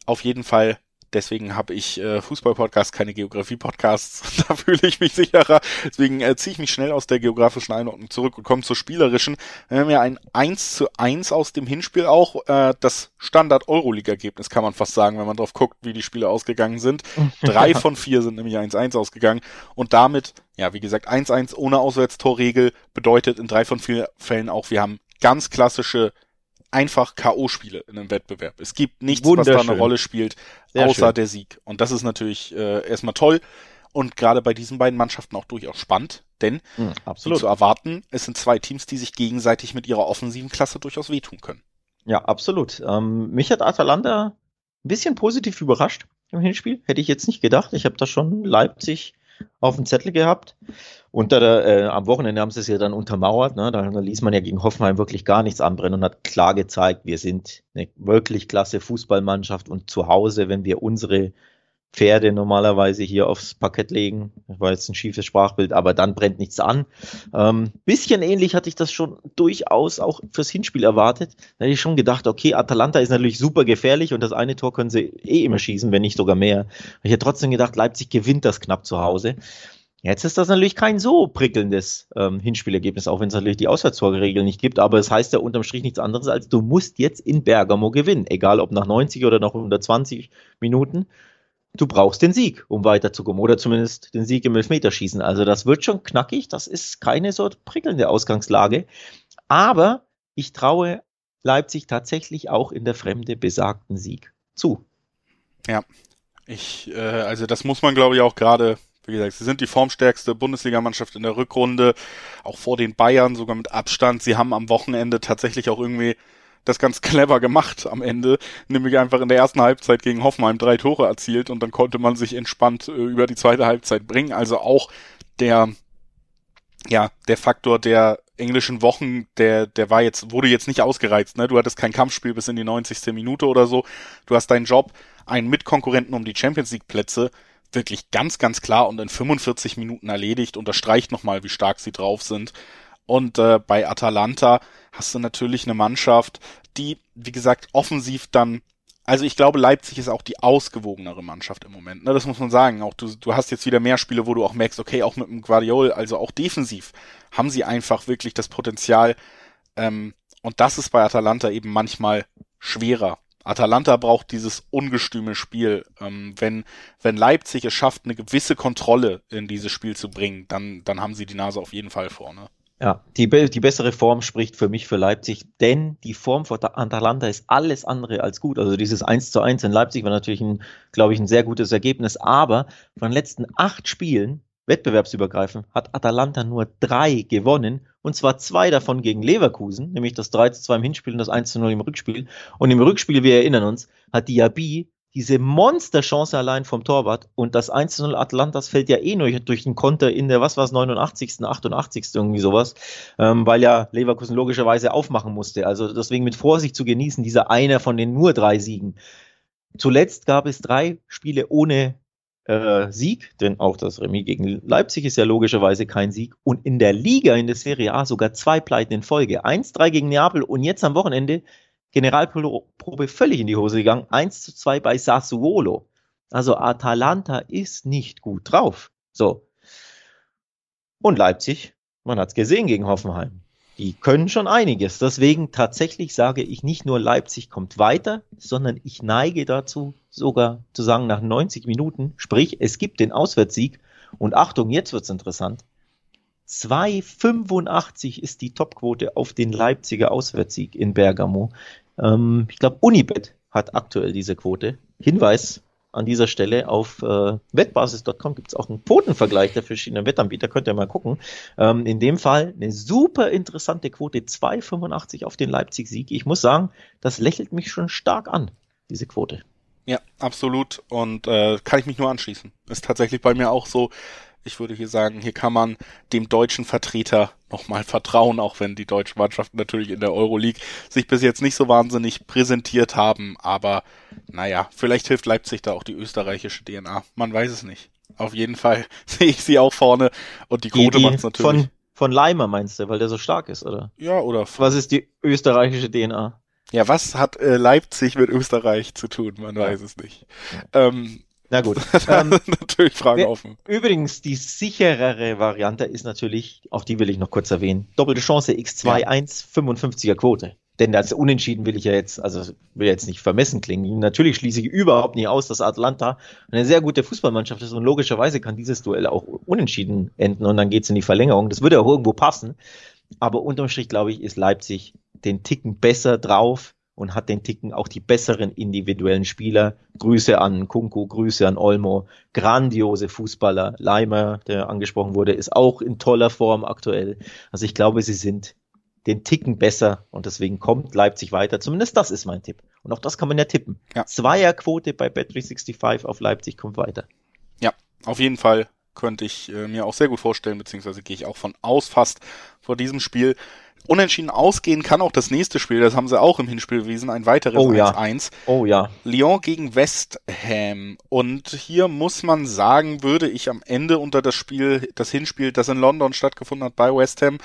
auf jeden Fall, deswegen habe ich äh, Fußball-Podcasts, keine Geografie-Podcasts, da fühle ich mich sicherer. Deswegen äh, ziehe ich mich schnell aus der geografischen Einordnung zurück und komme zur spielerischen. Wir haben ja ein 1 zu 1 aus dem Hinspiel auch, äh, das Standard-Euroleague-Ergebnis kann man fast sagen, wenn man drauf guckt, wie die Spiele ausgegangen sind. Drei von vier sind nämlich 1-1 ausgegangen und damit, ja, wie gesagt, 1-1 ohne Auswärtstorregel bedeutet in drei von vier Fällen auch, wir haben ganz klassische einfach K.O.-Spiele in einem Wettbewerb. Es gibt nichts, was da eine. Rolle spielt, Sehr außer schön. der Sieg. Und das ist natürlich äh, erstmal toll und gerade bei diesen beiden Mannschaften auch durchaus spannend, denn Hm, wie absolut. zu erwarten, es sind zwei Teams, die sich gegenseitig mit ihrer offensiven Klasse durchaus wehtun können. Ja, absolut. Ähm, mich hat Atalanta ein bisschen positiv überrascht im Hinspiel. Hätte ich jetzt nicht gedacht. Ich habe da schon Leipzig auf dem Zettel gehabt. Und da, äh, am Wochenende haben sie es ja dann untermauert. Ne? Da, da ließ man ja gegen Hoffenheim wirklich gar nichts anbrennen und hat klar gezeigt, wir sind eine wirklich klasse Fußballmannschaft und zu Hause, wenn wir unsere Pferde normalerweise hier aufs Parkett legen. Das war jetzt ein schiefes Sprachbild, aber dann brennt nichts an. Ähm, bisschen ähnlich hatte ich das schon durchaus auch fürs Hinspiel erwartet. Da hätte ich schon gedacht, okay, Atalanta ist natürlich super gefährlich und das eine Tor können sie eh immer schießen, wenn nicht sogar mehr. Ich hätte trotzdem gedacht, Leipzig gewinnt das knapp zu Hause. Jetzt ist das natürlich kein so prickelndes ähm, Hinspielergebnis, auch wenn es natürlich die Auswärtstorregel nicht gibt, aber es heißt ja unterm Strich nichts anderes, als du musst jetzt in Bergamo gewinnen, egal ob nach 90 oder nach 120 Minuten. Du brauchst den Sieg, um weiterzukommen, oder zumindest den Sieg im Elfmeterschießen. Also das wird schon knackig, das ist keine so prickelnde Ausgangslage, aber ich traue Leipzig tatsächlich auch in der Fremde besagten Sieg zu. Ich, äh, also das muss man glaube ich auch gerade, wie gesagt, sie sind die formstärkste Bundesligamannschaft in der Rückrunde, auch vor den Bayern sogar mit Abstand. Sie haben am Wochenende tatsächlich auch irgendwie das ganz clever gemacht am Ende, nämlich einfach in der ersten Halbzeit gegen Hoffenheim drei Tore erzielt und dann konnte man sich entspannt äh, über die zweite Halbzeit bringen. Also auch der, ja, der Faktor der englischen Wochen, der, der war jetzt, wurde jetzt nicht ausgereizt, ne? Du hattest kein Kampfspiel bis in die 90. Minute oder so. Du hast deinen Job, einen Mitkonkurrenten um die Champions League Plätze, wirklich ganz, ganz klar und in 45 Minuten erledigt, unterstreicht nochmal, wie stark sie drauf sind. Und äh, bei Atalanta hast du natürlich eine Mannschaft, die, wie gesagt, offensiv dann, also ich glaube, Leipzig ist auch die ausgewogenere Mannschaft im Moment. Ne? Das muss man sagen. Auch du, du hast jetzt wieder mehr Spiele, wo du auch merkst, okay, auch mit dem Guardiol, also auch defensiv, haben sie einfach wirklich das Potenzial. Ähm, und das ist bei Atalanta eben manchmal schwerer. Atalanta braucht dieses ungestüme Spiel. Ähm, wenn, wenn Leipzig es schafft, eine gewisse Kontrolle in dieses Spiel zu bringen, dann, dann haben sie die Nase auf jeden Fall vorne. Ja, die, die bessere Form spricht für mich für Leipzig, denn die Form von Atalanta ist alles andere als gut. Also dieses 1 zu 1 in Leipzig war natürlich ein, glaube ich, ein sehr gutes Ergebnis, aber von den letzten acht Spielen, wettbewerbsübergreifend, hat Atalanta nur drei gewonnen und zwar zwei davon gegen Leverkusen, nämlich das 3 zu 2 im Hinspiel und das 1 zu 0 im Rückspiel. Und im Rückspiel, wir erinnern uns, hat Diaby diese Monsterchance allein vom Torwart und das 1 0 Atlantas fällt ja eh nur durch den Konter in der, was war es, 89., 88. irgendwie sowas, ähm, weil ja Leverkusen logischerweise aufmachen musste. Also deswegen mit Vorsicht zu genießen, dieser einer von den nur drei Siegen. Zuletzt gab es drei Spiele ohne äh, Sieg, denn auch das Remis gegen Leipzig ist ja logischerweise kein Sieg. Und in der Liga, in der Serie A, sogar zwei Pleiten in Folge. 1-3 gegen Neapel und jetzt am Wochenende Generalprobe völlig in die Hose gegangen. 1 zu 2 bei Sassuolo. Also Atalanta ist nicht gut drauf. So. Und Leipzig, man hat es gesehen gegen Hoffenheim. Die können schon einiges. Deswegen tatsächlich sage ich nicht nur Leipzig kommt weiter, sondern ich neige dazu, sogar zu sagen, nach 90 Minuten, sprich, es gibt den Auswärtssieg. Und Achtung, jetzt wird's interessant. 2,85 ist die Topquote auf den Leipziger Auswärtssieg in Bergamo. Ähm, ich glaube, Unibet hat aktuell diese Quote. Hinweis an dieser Stelle auf äh, wettbasis.com gibt es auch einen Quotenvergleich der verschiedenen Wettanbieter, könnt ihr mal gucken. Ähm, in dem Fall eine super interessante Quote, 2,85 auf den Leipzig-Sieg. Ich muss sagen, das lächelt mich schon stark an, diese Quote. Ja, absolut. Und äh, kann ich mich nur anschließen. Ist tatsächlich bei mir auch so. Ich würde hier sagen, hier kann man dem deutschen Vertreter nochmal vertrauen, auch wenn die deutschen Mannschaften natürlich in der Euroleague sich bis jetzt nicht so wahnsinnig präsentiert haben. Aber naja, vielleicht hilft Leipzig da auch die österreichische DNA. Man weiß es nicht. Auf jeden Fall sehe ich sie auch vorne und die Quote macht es natürlich. Von, von Leimer meinst du, weil der so stark ist, oder? Ja, oder. Was ist die österreichische DNA? Ja, was hat äh, Leipzig mit Österreich zu tun? Man weiß es nicht. Ähm, na gut. ähm, natürlich Fragen offen. Übrigens, die sicherere Variante ist natürlich, auch die will ich noch kurz erwähnen, doppelte Chance X2 ja. 1, 55er Quote. Denn das Unentschieden will ich ja jetzt, also will jetzt nicht vermessen klingen. Natürlich schließe ich überhaupt nicht aus, dass Atlanta eine sehr gute Fußballmannschaft ist und logischerweise kann dieses Duell auch unentschieden enden und dann geht's in die Verlängerung. Das würde auch irgendwo passen. Aber unterm Strich, glaube ich, ist Leipzig den Ticken besser drauf und hat den Ticken auch die besseren individuellen Spieler. Grüße an Kunku, Grüße an Olmo, grandiose Fußballer. Leimer, der angesprochen wurde, ist auch in toller Form aktuell. Also ich glaube, sie sind den Ticken besser und deswegen kommt Leipzig weiter. Zumindest das ist mein Tipp. Und auch das kann man ja tippen. Ja. Zweierquote bei Bet365 auf Leipzig kommt weiter. Ja, auf jeden Fall könnte ich äh, mir auch sehr gut vorstellen, beziehungsweise gehe ich auch von aus fast vor diesem Spiel. Unentschieden ausgehen kann auch das nächste Spiel, das haben sie auch im Hinspiel bewiesen, ein weiteres oh, 1-1. Ja. Oh ja. Lyon gegen West Ham. Und hier muss man sagen, würde ich am Ende unter das Spiel, das Hinspiel, das in London stattgefunden hat bei West Ham,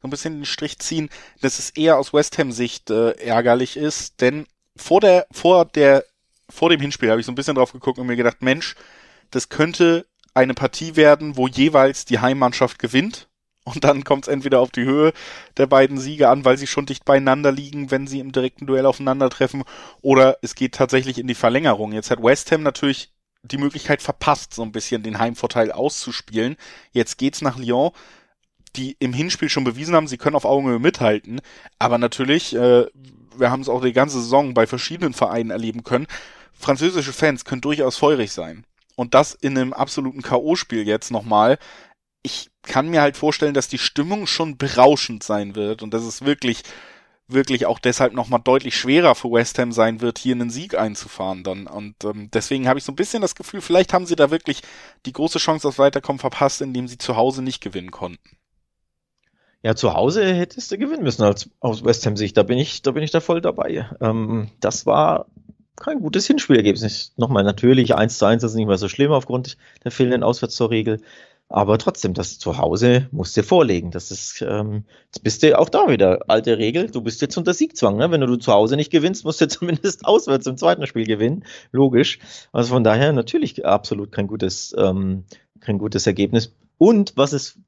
so ein bisschen den Strich ziehen, dass es eher aus West Ham Sicht äh, ärgerlich ist, denn vor der, vor der, vor dem Hinspiel habe ich so ein bisschen drauf geguckt und mir gedacht, Mensch, das könnte eine Partie werden, wo jeweils die Heimmannschaft gewinnt. Und dann kommt es entweder auf die Höhe der beiden Siege an, weil sie schon dicht beieinander liegen, wenn sie im direkten Duell aufeinandertreffen, oder es geht tatsächlich in die Verlängerung. Jetzt hat West Ham natürlich die Möglichkeit verpasst, so ein bisschen den Heimvorteil auszuspielen. Jetzt geht's nach Lyon, die im Hinspiel schon bewiesen haben, sie können auf Augenhöhe mithalten, aber natürlich, äh, wir haben es auch die ganze Saison bei verschiedenen Vereinen erleben können, französische Fans können durchaus feurig sein. Und das in einem absoluten K.O.-Spiel jetzt nochmal. Ich kann mir halt vorstellen, dass die Stimmung schon berauschend sein wird und dass es wirklich, wirklich auch deshalb nochmal deutlich schwerer für West Ham sein wird, hier einen Sieg einzufahren dann. Und ähm, deswegen habe ich so ein bisschen das Gefühl, vielleicht haben sie da wirklich die große Chance aufs Weiterkommen verpasst, indem sie zu Hause nicht gewinnen konnten. Ja, zu Hause hättest du gewinnen müssen als aus West Ham Sicht. Da bin ich, da bin ich da voll dabei. Ähm, das war kein gutes Hinspielergebnis. Nochmal natürlich 1 zu 1 ist nicht mehr so schlimm aufgrund der fehlenden Auswärtstorregel. Aber trotzdem, das zu Hause musst du vorlegen. Das ist, ähm, jetzt bist du auch da wieder. Alte Regel, du bist jetzt unter Siegzwang. Ne? Wenn du zu Hause nicht gewinnst, musst du zumindest auswärts im zweiten Spiel gewinnen. Logisch. Also von daher natürlich absolut kein gutes, ähm, kein gutes Ergebnis. Und was es,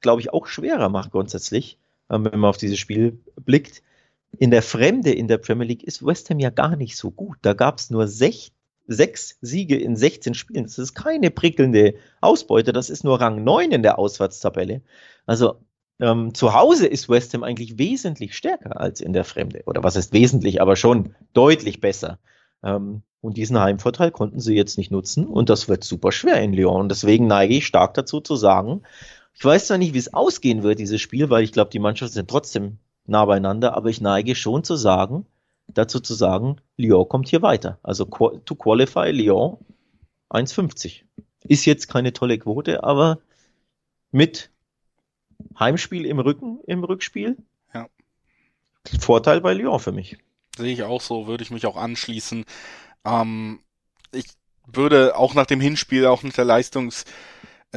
glaube ich, auch schwerer macht grundsätzlich, ähm, wenn man auf dieses Spiel blickt, in der Fremde in der Premier League ist West Ham ja gar nicht so gut. Da gab es nur sech, sechs Siege in 16 Spielen. Das ist keine prickelnde Ausbeute, das ist nur Rang 9 in der Auswärtstabelle. Also ähm, zu Hause ist West Ham eigentlich wesentlich stärker als in der Fremde. Oder was heißt wesentlich, aber schon deutlich besser. Ähm, und diesen Heimvorteil konnten sie jetzt nicht nutzen und das wird super schwer in Lyon. Und deswegen neige ich stark dazu zu sagen, ich weiß zwar nicht, wie es ausgehen wird, dieses Spiel, weil ich glaube, die Mannschaften sind trotzdem nah beieinander, aber ich neige schon zu sagen, dazu zu sagen, Lyon kommt hier weiter. Also to qualify Lyon 1,50. Ist jetzt keine tolle Quote, aber mit Heimspiel im Rücken, im Rückspiel. Ja. Vorteil bei Lyon für mich. Sehe ich auch so, würde ich mich auch anschließen. Ähm, ich würde auch nach dem Hinspiel, auch nach der Leistungs-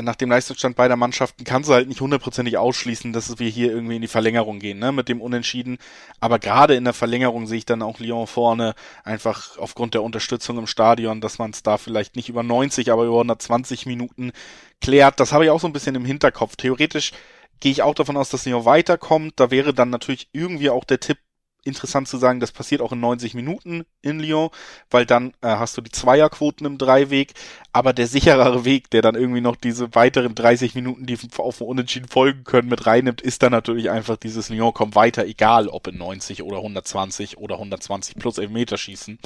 nach dem Leistungsstand beider Mannschaften kannst du halt nicht hundertprozentig ausschließen, dass wir hier irgendwie in die Verlängerung gehen, ne, mit dem Unentschieden. Aber gerade in der Verlängerung sehe ich dann auch Lyon vorne, einfach aufgrund der Unterstützung im Stadion, dass man es da vielleicht nicht über 90, aber über 120 Minuten klärt. Das habe ich auch so ein bisschen im Hinterkopf. Theoretisch gehe ich auch davon aus, dass Lyon weiterkommt. Da wäre dann natürlich irgendwie auch der Tipp interessant zu sagen, das passiert auch in 90 Minuten in Lyon, weil dann äh, hast du die Zweierquoten im Dreiweg, aber der sicherere Weg, der dann irgendwie noch diese weiteren 30 Minuten, die auf dem Unentschieden folgen können, mit reinnimmt, ist dann natürlich einfach dieses Lyon kommt weiter, egal ob in 90 oder 120 oder 120 plus Elfmeter schießen.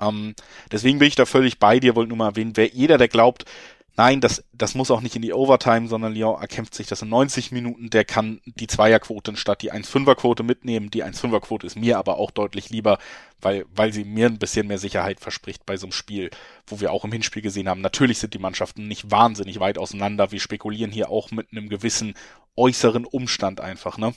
Ähm, deswegen bin ich da völlig bei dir, wollte nur mal erwähnen, wer jeder, der glaubt, nein, das, das muss auch nicht in die Overtime, sondern Lyon erkämpft sich das in 90 Minuten. Der kann die Zweierquote statt die 1-5er-Quote mitnehmen. Die 1-5er-Quote ist mir aber auch deutlich lieber, weil, weil sie mir ein bisschen mehr Sicherheit verspricht bei so einem Spiel, wo wir auch im Hinspiel gesehen haben. Natürlich sind die Mannschaften nicht wahnsinnig weit auseinander. Wir spekulieren hier auch mit einem gewissen äußeren Umstand einfach, ne?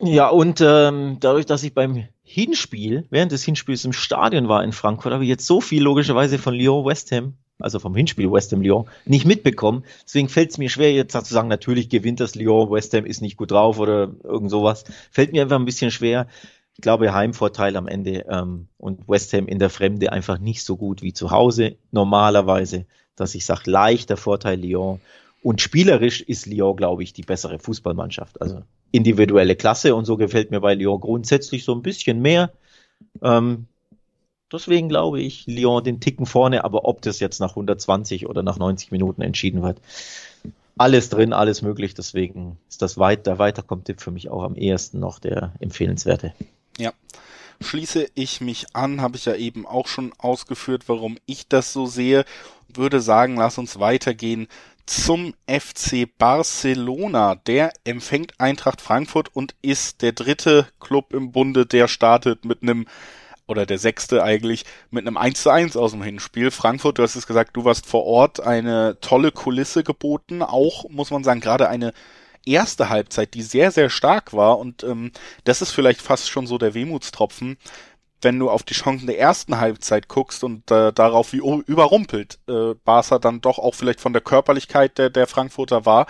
Ja, und ähm, dadurch, dass ich beim Hinspiel, während des Hinspiels im Stadion war in Frankfurt, habe ich jetzt so viel logischerweise von Lyon West Ham, also vom Hinspiel West Ham Lyon, nicht mitbekommen. Deswegen fällt es mir schwer, jetzt zu sagen, natürlich gewinnt das Lyon, West Ham ist nicht gut drauf oder irgend sowas. Fällt mir einfach ein bisschen schwer. Ich glaube, Heimvorteil am Ende ähm, und West Ham in der Fremde einfach nicht so gut wie zu Hause normalerweise, dass ich sage, leichter Vorteil Lyon. Und spielerisch ist Lyon, glaube ich, die bessere Fußballmannschaft. Also individuelle Klasse und so gefällt mir bei Lyon grundsätzlich so ein bisschen mehr. Ähm, deswegen glaube ich, Lyon den Ticken vorne, aber ob das jetzt nach 120 oder nach 90 Minuten entschieden wird, alles drin, alles möglich. Deswegen ist das weit, der Weiterkommt-Tipp für mich auch am ehesten noch der empfehlenswerte. Ja, schließe ich mich an, habe ich ja eben auch schon ausgeführt, warum ich das so sehe. Würde sagen, lass uns weitergehen zum FC Barcelona. Der empfängt Eintracht Frankfurt und ist der dritte Club im Bunde, der startet mit einem oder der sechste eigentlich, mit einem 1 zu 1 aus dem Hinspiel. Frankfurt, du hast es gesagt, du warst vor Ort, eine tolle Kulisse geboten, auch, muss man sagen, gerade eine erste Halbzeit, die sehr, sehr stark war und ähm, das ist vielleicht fast schon so der Wehmutstropfen, wenn du auf die Chancen der ersten Halbzeit guckst und äh, darauf, wie überrumpelt äh, Barca dann doch auch vielleicht von der Körperlichkeit der, der Frankfurter war,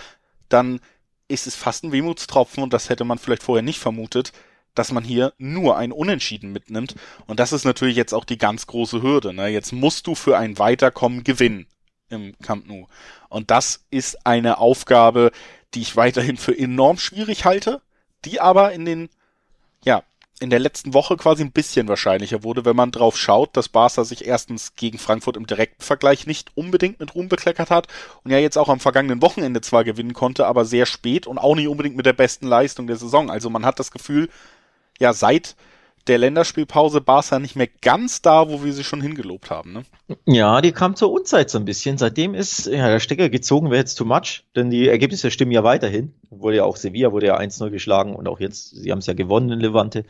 dann ist es fast ein Wehmutstropfen und das hätte man vielleicht vorher nicht vermutet, dass man hier nur ein Unentschieden mitnimmt. Und das ist natürlich jetzt auch die ganz große Hürde. Ne? Jetzt musst du für ein Weiterkommen gewinnen im Camp Nou. Und das ist eine Aufgabe, die ich weiterhin für enorm schwierig halte, die aber in den ja, in der letzten Woche quasi ein bisschen wahrscheinlicher wurde, wenn man drauf schaut, dass Barca sich erstens gegen Frankfurt im direkten Vergleich nicht unbedingt mit Ruhm bekleckert hat und ja jetzt auch am vergangenen Wochenende zwar gewinnen konnte, aber sehr spät und auch nicht unbedingt mit der besten Leistung der Saison. Also man hat das Gefühl, ja, seit der Länderspielpause Barca nicht mehr ganz da, wo wir sie schon hingelobt haben. Ne? Ja, die kam zur Unzeit so ein bisschen. Seitdem ist ja, der Stecker gezogen, wäre jetzt too much, denn die Ergebnisse stimmen ja weiterhin. Wurde ja auch Sevilla, wurde ja 1-0 geschlagen und auch jetzt, sie haben es ja gewonnen in Levante.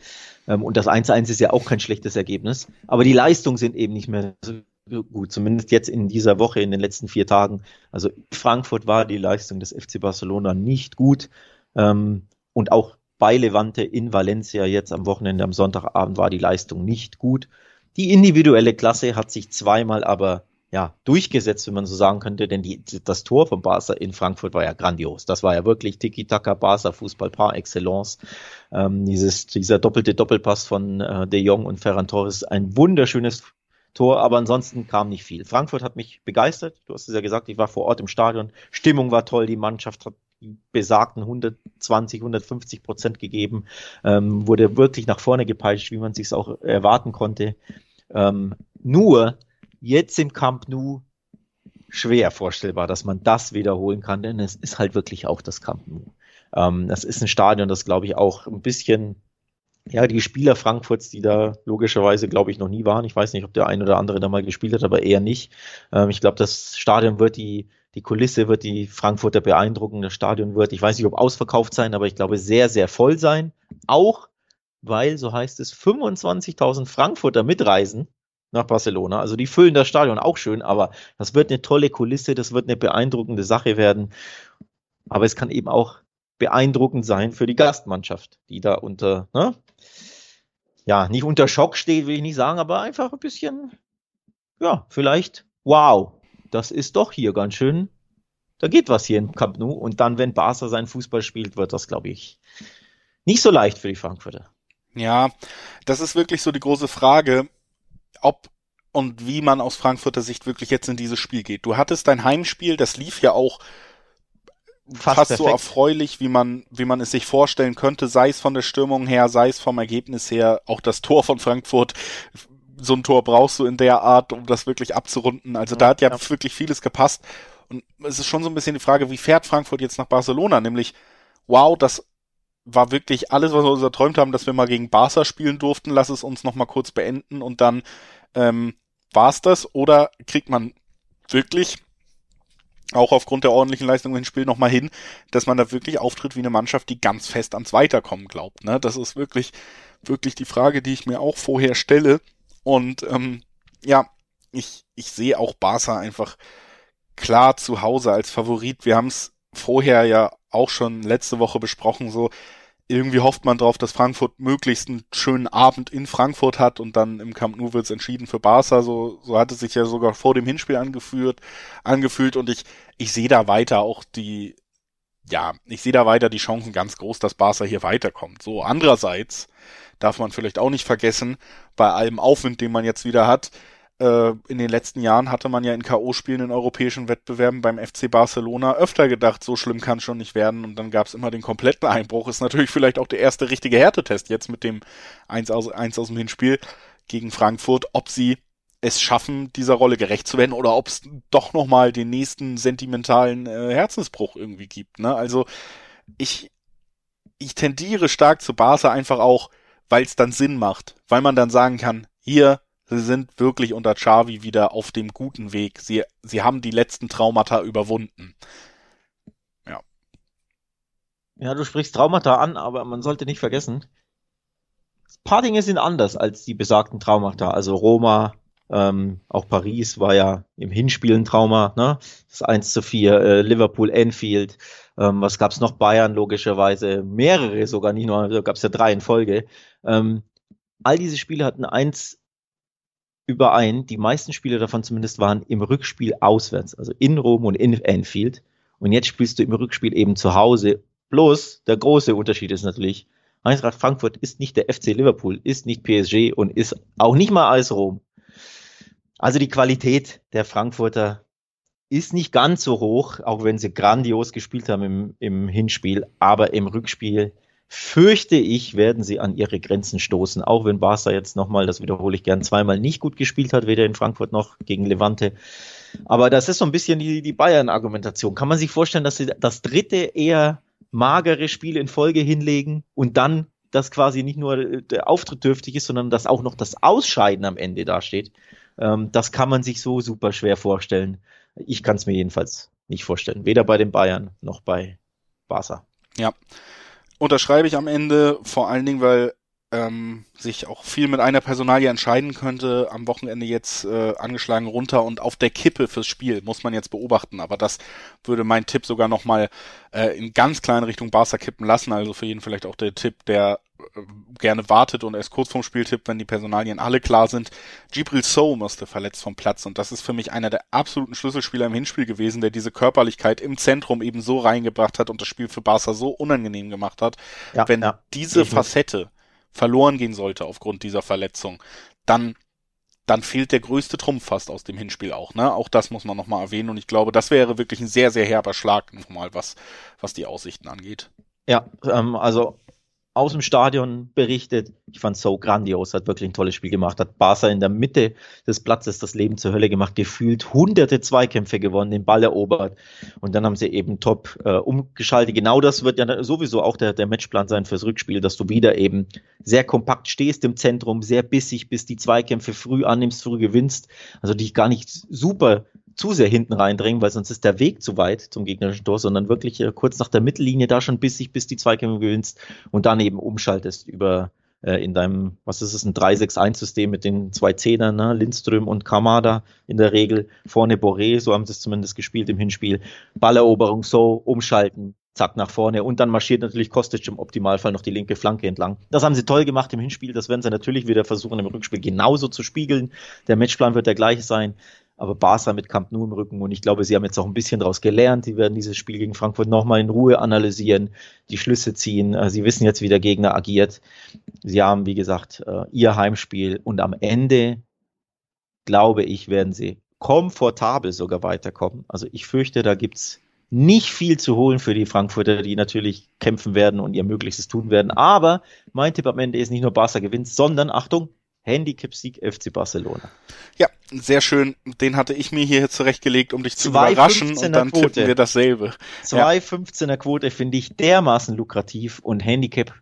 Ähm, und das 1-1 ist ja auch kein schlechtes Ergebnis. Aber die Leistungen sind eben nicht mehr so gut, zumindest jetzt in dieser Woche, in den letzten vier Tagen. Also Frankfurt war die Leistung des FC Barcelona nicht gut. Ähm, und auch bei Levante in Valencia jetzt am Wochenende, am Sonntagabend war die Leistung nicht gut. Die individuelle Klasse hat sich zweimal aber ja, durchgesetzt, wenn man so sagen könnte, denn die, das Tor von Barca in Frankfurt war ja grandios. Das war ja wirklich Tiki-Taka Barca Fußball par excellence. Ähm, dieses, dieser doppelte Doppelpass von äh, De Jong und Ferran Torres, ein wunderschönes Tor, aber ansonsten kam nicht viel. Frankfurt hat mich begeistert. Du hast es ja gesagt, ich war vor Ort im Stadion. Stimmung war toll, die Mannschaft hat besagten 120, 150 Prozent gegeben, ähm, wurde wirklich nach vorne gepeitscht, wie man sich auch erwarten konnte. Ähm, nur jetzt im Camp Nou schwer vorstellbar, dass man das wiederholen kann, denn es ist halt wirklich auch das Camp Nou. Ähm, das ist ein Stadion, das glaube ich auch ein bisschen ja, die Spieler Frankfurts, die da logischerweise, glaube ich, noch nie waren. Ich weiß nicht, ob der ein oder andere da mal gespielt hat, aber eher nicht. Ähm, ich glaube, das Stadion wird die die Kulisse wird die Frankfurter beeindrucken, das Stadion wird, ich weiß nicht, ob ausverkauft sein, aber ich glaube sehr, sehr voll sein. Auch weil, so heißt es, 25.000 Frankfurter mitreisen nach Barcelona. Also die füllen das Stadion auch schön, aber das wird eine tolle Kulisse, das wird eine beeindruckende Sache werden. Aber es kann eben auch beeindruckend sein für die Gastmannschaft, die da unter, ne? ja, nicht unter Schock steht, will ich nicht sagen, aber einfach ein bisschen, ja, vielleicht wow das ist doch hier ganz schön, da geht was hier im Camp Nou. Und dann, wenn Barca seinen Fußball spielt, wird das, glaube ich, nicht so leicht für die Frankfurter. Ja, das ist wirklich so die große Frage, ob und wie man aus Frankfurter Sicht wirklich jetzt in dieses Spiel geht. Du hattest dein Heimspiel, das lief ja auch fast, fast so erfreulich, wie man, wie man es sich vorstellen könnte, sei es von der Stürmung her, sei es vom Ergebnis her, auch das Tor von Frankfurt so ein Tor brauchst du in der Art, um das wirklich abzurunden. Also ja, da hat ja, ja, wirklich vieles gepasst. Und es ist schon so ein bisschen die Frage, wie fährt Frankfurt jetzt nach Barcelona? Nämlich, wow, das war wirklich alles, was wir uns erträumt haben, dass wir mal gegen Barca spielen durften. Lass es uns noch mal kurz beenden und dann ähm, war's das. Oder kriegt man wirklich auch aufgrund der ordentlichen Leistung im Spiel nochmal hin, dass man da wirklich auftritt wie eine Mannschaft, die ganz fest ans Weiterkommen glaubt. Ne? Das ist wirklich, wirklich die Frage, die ich mir auch vorher stelle. Und ähm, ja, ich, ich sehe auch Barca einfach klar zu Hause als Favorit. Wir haben es vorher ja auch schon letzte Woche besprochen, so irgendwie hofft man drauf, dass Frankfurt möglichst einen schönen Abend in Frankfurt hat und dann im Camp Nou wird es entschieden für Barca. So, so hat es sich ja sogar vor dem Hinspiel angeführt, angefühlt und ich, ich sehe da weiter auch die, ja, ich sehe da weiter die Chancen ganz groß, dass Barca hier weiterkommt. So, andererseits darf man vielleicht auch nicht vergessen, bei allem Aufwind, den man jetzt wieder hat, äh, in den letzten Jahren hatte man ja in K.O.-Spielen in europäischen Wettbewerben beim FC Barcelona öfter gedacht, so schlimm kann es schon nicht werden und dann gab es immer den kompletten Einbruch. Ist natürlich vielleicht auch der erste richtige Härtetest jetzt mit dem 1 aus, 1 aus dem Hinspiel gegen Frankfurt, ob sie es schaffen, dieser Rolle gerecht zu werden oder ob es doch nochmal den nächsten sentimentalen äh, Herzensbruch irgendwie gibt. Ne? Also ich, ich tendiere stark zu Barca einfach auch, weil es dann Sinn macht, weil man dann sagen kann, hier, sie sind wirklich unter Xavi wieder auf dem guten Weg. Sie, sie haben die letzten Traumata überwunden. Ja. Ja, du sprichst Traumata an, aber man sollte nicht vergessen, ein paar Dinge sind anders als die besagten Traumata. Also Roma, ähm, auch Paris war ja im Hinspiel ein Trauma, ne? Das 1 zu 4, äh, Liverpool, Enfield, ähm, was gab's noch? Bayern logischerweise, mehrere sogar, nicht nur, da gab's ja drei in Folge. Ähm, all diese Spiele hatten eins überein. Die meisten Spiele davon zumindest waren im Rückspiel auswärts, also in Rom und in Anfield. Und jetzt spielst du im Rückspiel eben zu Hause. Bloß der große Unterschied ist natürlich, Eintracht Frankfurt ist nicht der FC Liverpool, ist nicht PSG und ist auch nicht mal AS Rom. Also die Qualität der Frankfurter ist nicht ganz so hoch, auch wenn sie grandios gespielt haben im, im Hinspiel, aber im Rückspiel fürchte ich, werden sie an ihre Grenzen stoßen, auch wenn Barca jetzt nochmal, das wiederhole ich gern, zweimal nicht gut gespielt hat, weder in Frankfurt noch gegen Levante. Aber das ist so ein bisschen die, die Bayern-Argumentation. Kann man sich vorstellen, dass sie das dritte eher magere Spiel in Folge hinlegen und dann das quasi nicht nur der Auftritt dürftig ist, sondern dass auch noch das Ausscheiden am Ende dasteht. Ähm, das kann man sich so super schwer vorstellen. Ich kann es mir jedenfalls nicht vorstellen. Weder bei den Bayern noch bei Barca. Ja, unterschreibe ich am Ende, vor allen Dingen, weil ähm, sich auch viel mit einer Personalie entscheiden könnte. Am Wochenende jetzt äh, angeschlagen runter und auf der Kippe fürs Spiel muss man jetzt beobachten. Aber das würde mein Tipp sogar nochmal äh, in ganz kleine Richtung Barca kippen lassen. Also für jeden vielleicht auch der Tipp, der äh, gerne wartet und erst kurz vorm Spiel tippt, wenn die Personalien alle klar sind. Gibril So musste verletzt vom Platz und das ist für mich einer der absoluten Schlüsselspieler im Hinspiel gewesen, der diese Körperlichkeit im Zentrum eben so reingebracht hat und das Spiel für Barca so unangenehm gemacht hat. Ja, wenn ja, diese Facette verloren gehen sollte aufgrund dieser Verletzung, dann dann fehlt der größte Trumpf fast aus dem Hinspiel auch. Ne? Auch das muss man nochmal erwähnen und ich glaube, das wäre wirklich ein sehr, sehr herber Schlag nochmal, was, was die Aussichten angeht. Ja, ähm, also aus dem Stadion berichtet. Ich fand so grandios, hat wirklich ein tolles Spiel gemacht, hat Barca in der Mitte des Platzes das Leben zur Hölle gemacht, gefühlt hunderte Zweikämpfe gewonnen, den Ball erobert und dann haben sie eben top äh, umgeschaltet. Genau das wird ja sowieso auch der, der Matchplan sein fürs Rückspiel, dass du wieder eben sehr kompakt stehst im Zentrum, sehr bissig, bis die Zweikämpfe früh annimmst, früh gewinnst, also dich gar nicht super zu sehr hinten reindrängen, weil sonst ist der Weg zu weit zum gegnerischen Tor, sondern wirklich äh, kurz nach der Mittellinie da schon bissig, bis die Zweikämpfe gewinnst und dann eben umschaltest über äh, in deinem, was ist es, ein 3-6-1-System mit den zwei Zehnern, ne? Lindström und Kamada in der Regel, vorne Boré, so haben sie es zumindest gespielt im Hinspiel, Balleroberung so, umschalten, zack nach vorne und dann marschiert natürlich Kostic im Optimalfall noch die linke Flanke entlang. Das haben sie toll gemacht im Hinspiel, das werden sie natürlich wieder versuchen im Rückspiel genauso zu spiegeln. Der Matchplan wird der gleiche sein aber Barca mit Camp Nou im Rücken und ich glaube, sie haben jetzt auch ein bisschen daraus gelernt. Sie werden dieses Spiel gegen Frankfurt nochmal in Ruhe analysieren, die Schlüsse ziehen. Äh, sie wissen jetzt, wie der Gegner agiert. Sie haben, wie gesagt, äh, ihr Heimspiel und am Ende, glaube ich, werden sie komfortabel sogar weiterkommen. Also ich fürchte, da gibt's nicht viel zu holen für die Frankfurter, die natürlich kämpfen werden und ihr Möglichstes tun werden. Aber mein Tipp am Ende ist nicht nur Barca gewinnt, sondern Achtung, Handicap-Sieg FC Barcelona. Ja, sehr schön. Den hatte ich mir hier zurechtgelegt, um dich zu überraschen und dann Quote. tippen wir dasselbe. 2,15er ja. Quote finde ich dermaßen lukrativ und Handicap,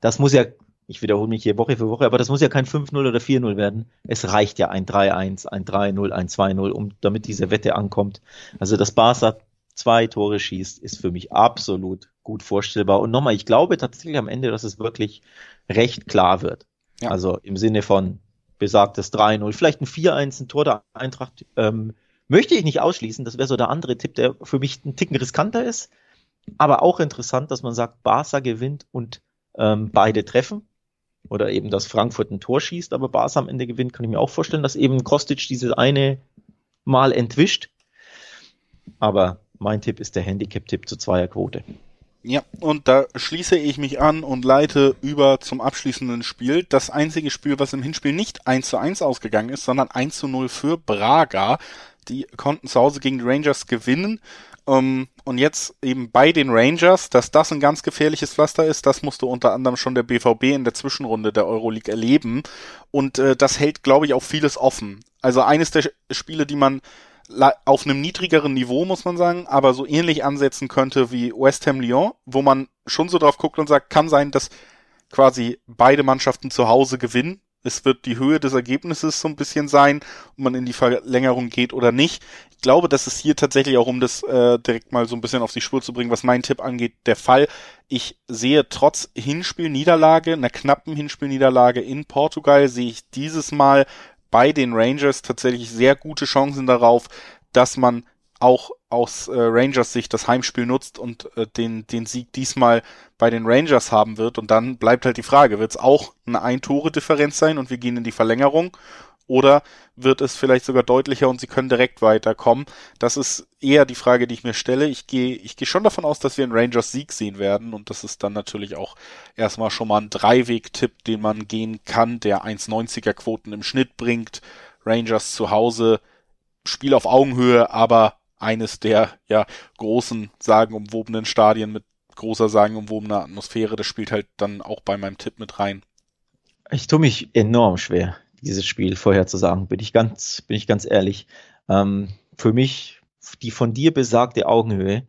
das muss ja, ich wiederhole mich hier Woche für Woche, aber das muss ja kein 5-0 oder 4-0 werden. Es reicht ja ein 3-1, ein 3-0, ein 2-0, um, damit diese Wette ankommt. Also das Barca zwei Tore schießt, ist für mich absolut gut vorstellbar. Und nochmal, ich glaube tatsächlich am Ende, dass es wirklich recht klar wird. Ja. Also im Sinne von besagtes 3-0, vielleicht ein 4-1, ein Tor der Eintracht, ähm, möchte ich nicht ausschließen. Das wäre so der andere Tipp, der für mich ein Ticken riskanter ist. Aber auch interessant, dass man sagt, Barca gewinnt und ähm, beide treffen. Oder eben, dass Frankfurt ein Tor schießt, aber Barca am Ende gewinnt, kann ich mir auch vorstellen, dass eben Kostic dieses eine Mal entwischt. Aber mein Tipp ist der Handicap-Tipp zur Zweierquote. Ja, und da schließe ich mich an und leite über zum abschließenden Spiel. Das einzige Spiel, was im Hinspiel nicht 1 zu 1 ausgegangen ist, sondern 1 zu 0 für Braga. Die konnten zu Hause gegen die Rangers gewinnen. Um, ähm, und jetzt eben bei den Rangers, dass das ein ganz gefährliches Pflaster ist, das musste unter anderem schon der BVB in der Zwischenrunde der Euroleague erleben. Und äh, das hält, glaube ich, auch vieles offen. Also eines der Spiele, die man auf einem niedrigeren Niveau, muss man sagen, aber so ähnlich ansetzen könnte wie West Ham Lyon, wo man schon so drauf guckt und sagt, kann sein, dass quasi beide Mannschaften zu Hause gewinnen. Es wird die Höhe des Ergebnisses so ein bisschen sein, ob man in die Verlängerung geht oder nicht. Ich glaube, dass es hier tatsächlich auch, um das äh, direkt mal so ein bisschen auf die Spur zu bringen, was mein Tipp angeht, der Fall. Ich sehe trotz Hinspielniederlage, einer knappen Hinspielniederlage in Portugal, sehe ich dieses Mal bei den Rangers tatsächlich sehr gute Chancen darauf, dass man auch aus äh, Rangers Sicht das Heimspiel nutzt und äh, den, den Sieg diesmal bei den Rangers haben wird. Und dann bleibt halt die Frage, wird es auch eine Ein-Tore-Differenz sein und wir gehen in die Verlängerung? Oder wird es vielleicht sogar deutlicher und sie können direkt weiterkommen? Das ist eher die Frage, die ich mir stelle. Ich gehe, ich gehe schon davon aus, dass wir einen Rangers Sieg sehen werden und das ist dann natürlich auch erstmal schon mal ein Dreiweg-Tipp, den man gehen kann, der 1,90er Quoten im Schnitt bringt. Rangers zu Hause, Spiel auf Augenhöhe, aber eines der, ja, großen, sagenumwobenen Stadien mit großer, sagenumwobener Atmosphäre. Das spielt halt dann auch bei meinem Tipp mit rein. Ich tue mich enorm schwer dieses Spiel vorherzusagen, bin ich ganz, bin ich ganz ehrlich. Ähm, für mich die von dir besagte Augenhöhe.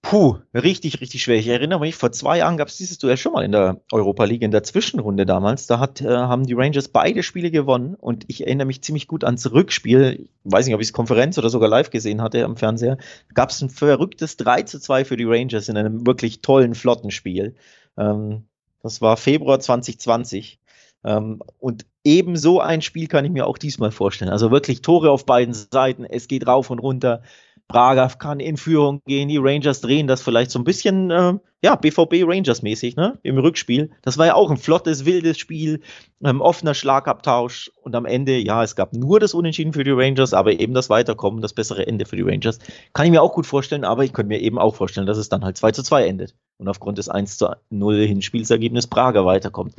Puh, richtig, richtig schwer. Ich erinnere mich, vor zwei Jahren gab es dieses Duell schon mal in der Europa League, in der Zwischenrunde damals. Da hat, äh, haben die Rangers beide Spiele gewonnen und ich erinnere mich ziemlich gut ans Rückspiel. Ich weiß nicht, ob ich es Konferenz oder sogar live gesehen hatte am Fernseher. Gab es ein verrücktes 3 zu 2 für die Rangers in einem wirklich tollen, flotten Spiel. Ähm, das war Februar 2020. Ähm, und ebenso ein Spiel kann ich mir auch diesmal vorstellen. Also wirklich Tore auf beiden Seiten, es geht rauf und runter. Braga kann in Führung gehen, die Rangers drehen das vielleicht so ein bisschen, äh, ja, BVB Rangers mäßig, ne, im Rückspiel. Das war ja auch ein flottes, wildes Spiel, ähm, offener Schlagabtausch und am Ende, ja, es gab nur das Unentschieden für die Rangers, aber eben das Weiterkommen, das bessere Ende für die Rangers. Kann ich mir auch gut vorstellen, aber ich könnte mir eben auch vorstellen, dass es dann halt 2 zu 2 endet und aufgrund des 1 zu 0 Hinspielsergebnis Braga weiterkommt.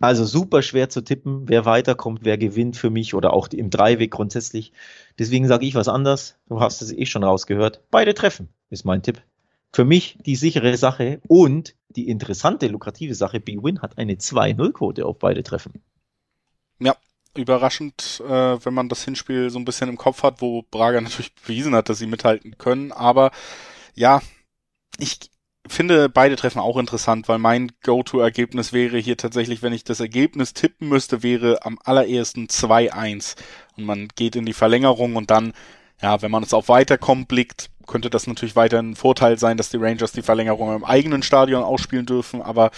Also super schwer zu tippen, wer weiterkommt, wer gewinnt für mich oder auch im Dreiweg grundsätzlich. Deswegen sage ich was anders. Du hast es eh schon rausgehört. Beide treffen ist mein Tipp. Für mich die sichere Sache und die interessante, lukrative Sache. B-Win hat eine 2-0-Quote auf beide Treffen. Ja, überraschend, äh, wenn man das Hinspiel so ein bisschen im Kopf hat, wo Braga natürlich bewiesen hat, dass sie mithalten können. Aber ja, ich finde beide Treffen auch interessant, weil mein Go-To-Ergebnis wäre hier tatsächlich, wenn ich das Ergebnis tippen müsste, wäre am allerersten 2-1 und man geht in die Verlängerung und dann, ja, wenn man es auf Weiterkommen blickt, könnte das natürlich weiter ein Vorteil sein, dass die Rangers die Verlängerung im eigenen Stadion ausspielen dürfen, aber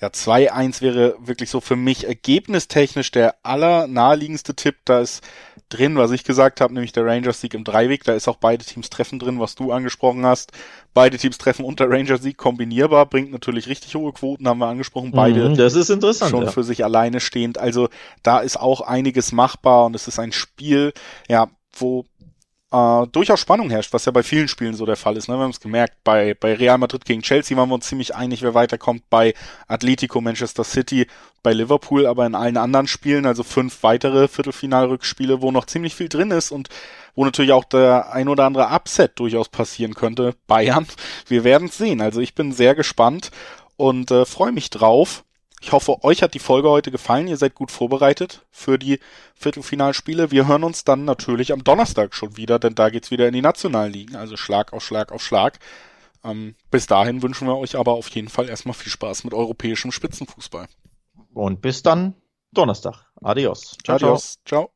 ja, 2-1 wäre wirklich so für mich ergebnistechnisch der allernaheliegendste Tipp. Da ist drin, was ich gesagt habe, nämlich der Rangers-Sieg im Dreiweg. Da ist auch beide Teams treffen drin, was du angesprochen hast. Beide Teams treffen unter Rangers-Sieg kombinierbar, bringt natürlich richtig hohe Quoten, haben wir angesprochen. Beide mhm, das ist interessant, schon ja. für sich alleine stehend. Also da ist auch einiges machbar und es ist ein Spiel, ja, wo äh, durchaus Spannung herrscht, was ja bei vielen Spielen so der Fall ist. Ne? Wir haben es gemerkt, bei, bei Real Madrid gegen Chelsea waren wir uns ziemlich einig, wer weiterkommt, bei Atletico, Manchester City, bei Liverpool, aber in allen anderen Spielen, also fünf weitere Viertelfinalrückspiele, wo noch ziemlich viel drin ist und wo natürlich auch der ein oder andere Upset durchaus passieren könnte. Bayern, wir werden es sehen. Also ich bin sehr gespannt und äh, freue mich drauf. Ich hoffe, euch hat die Folge heute gefallen. Ihr seid gut vorbereitet für die Viertelfinalspiele. Wir hören uns dann natürlich am Donnerstag schon wieder, denn da geht's wieder in die nationalen Ligen. Also Schlag auf Schlag auf Schlag. Ähm, bis dahin wünschen wir euch aber auf jeden Fall erstmal viel Spaß mit europäischem Spitzenfußball. Und bis dann Donnerstag. Adios. Ciao, Adios. ciao. ciao.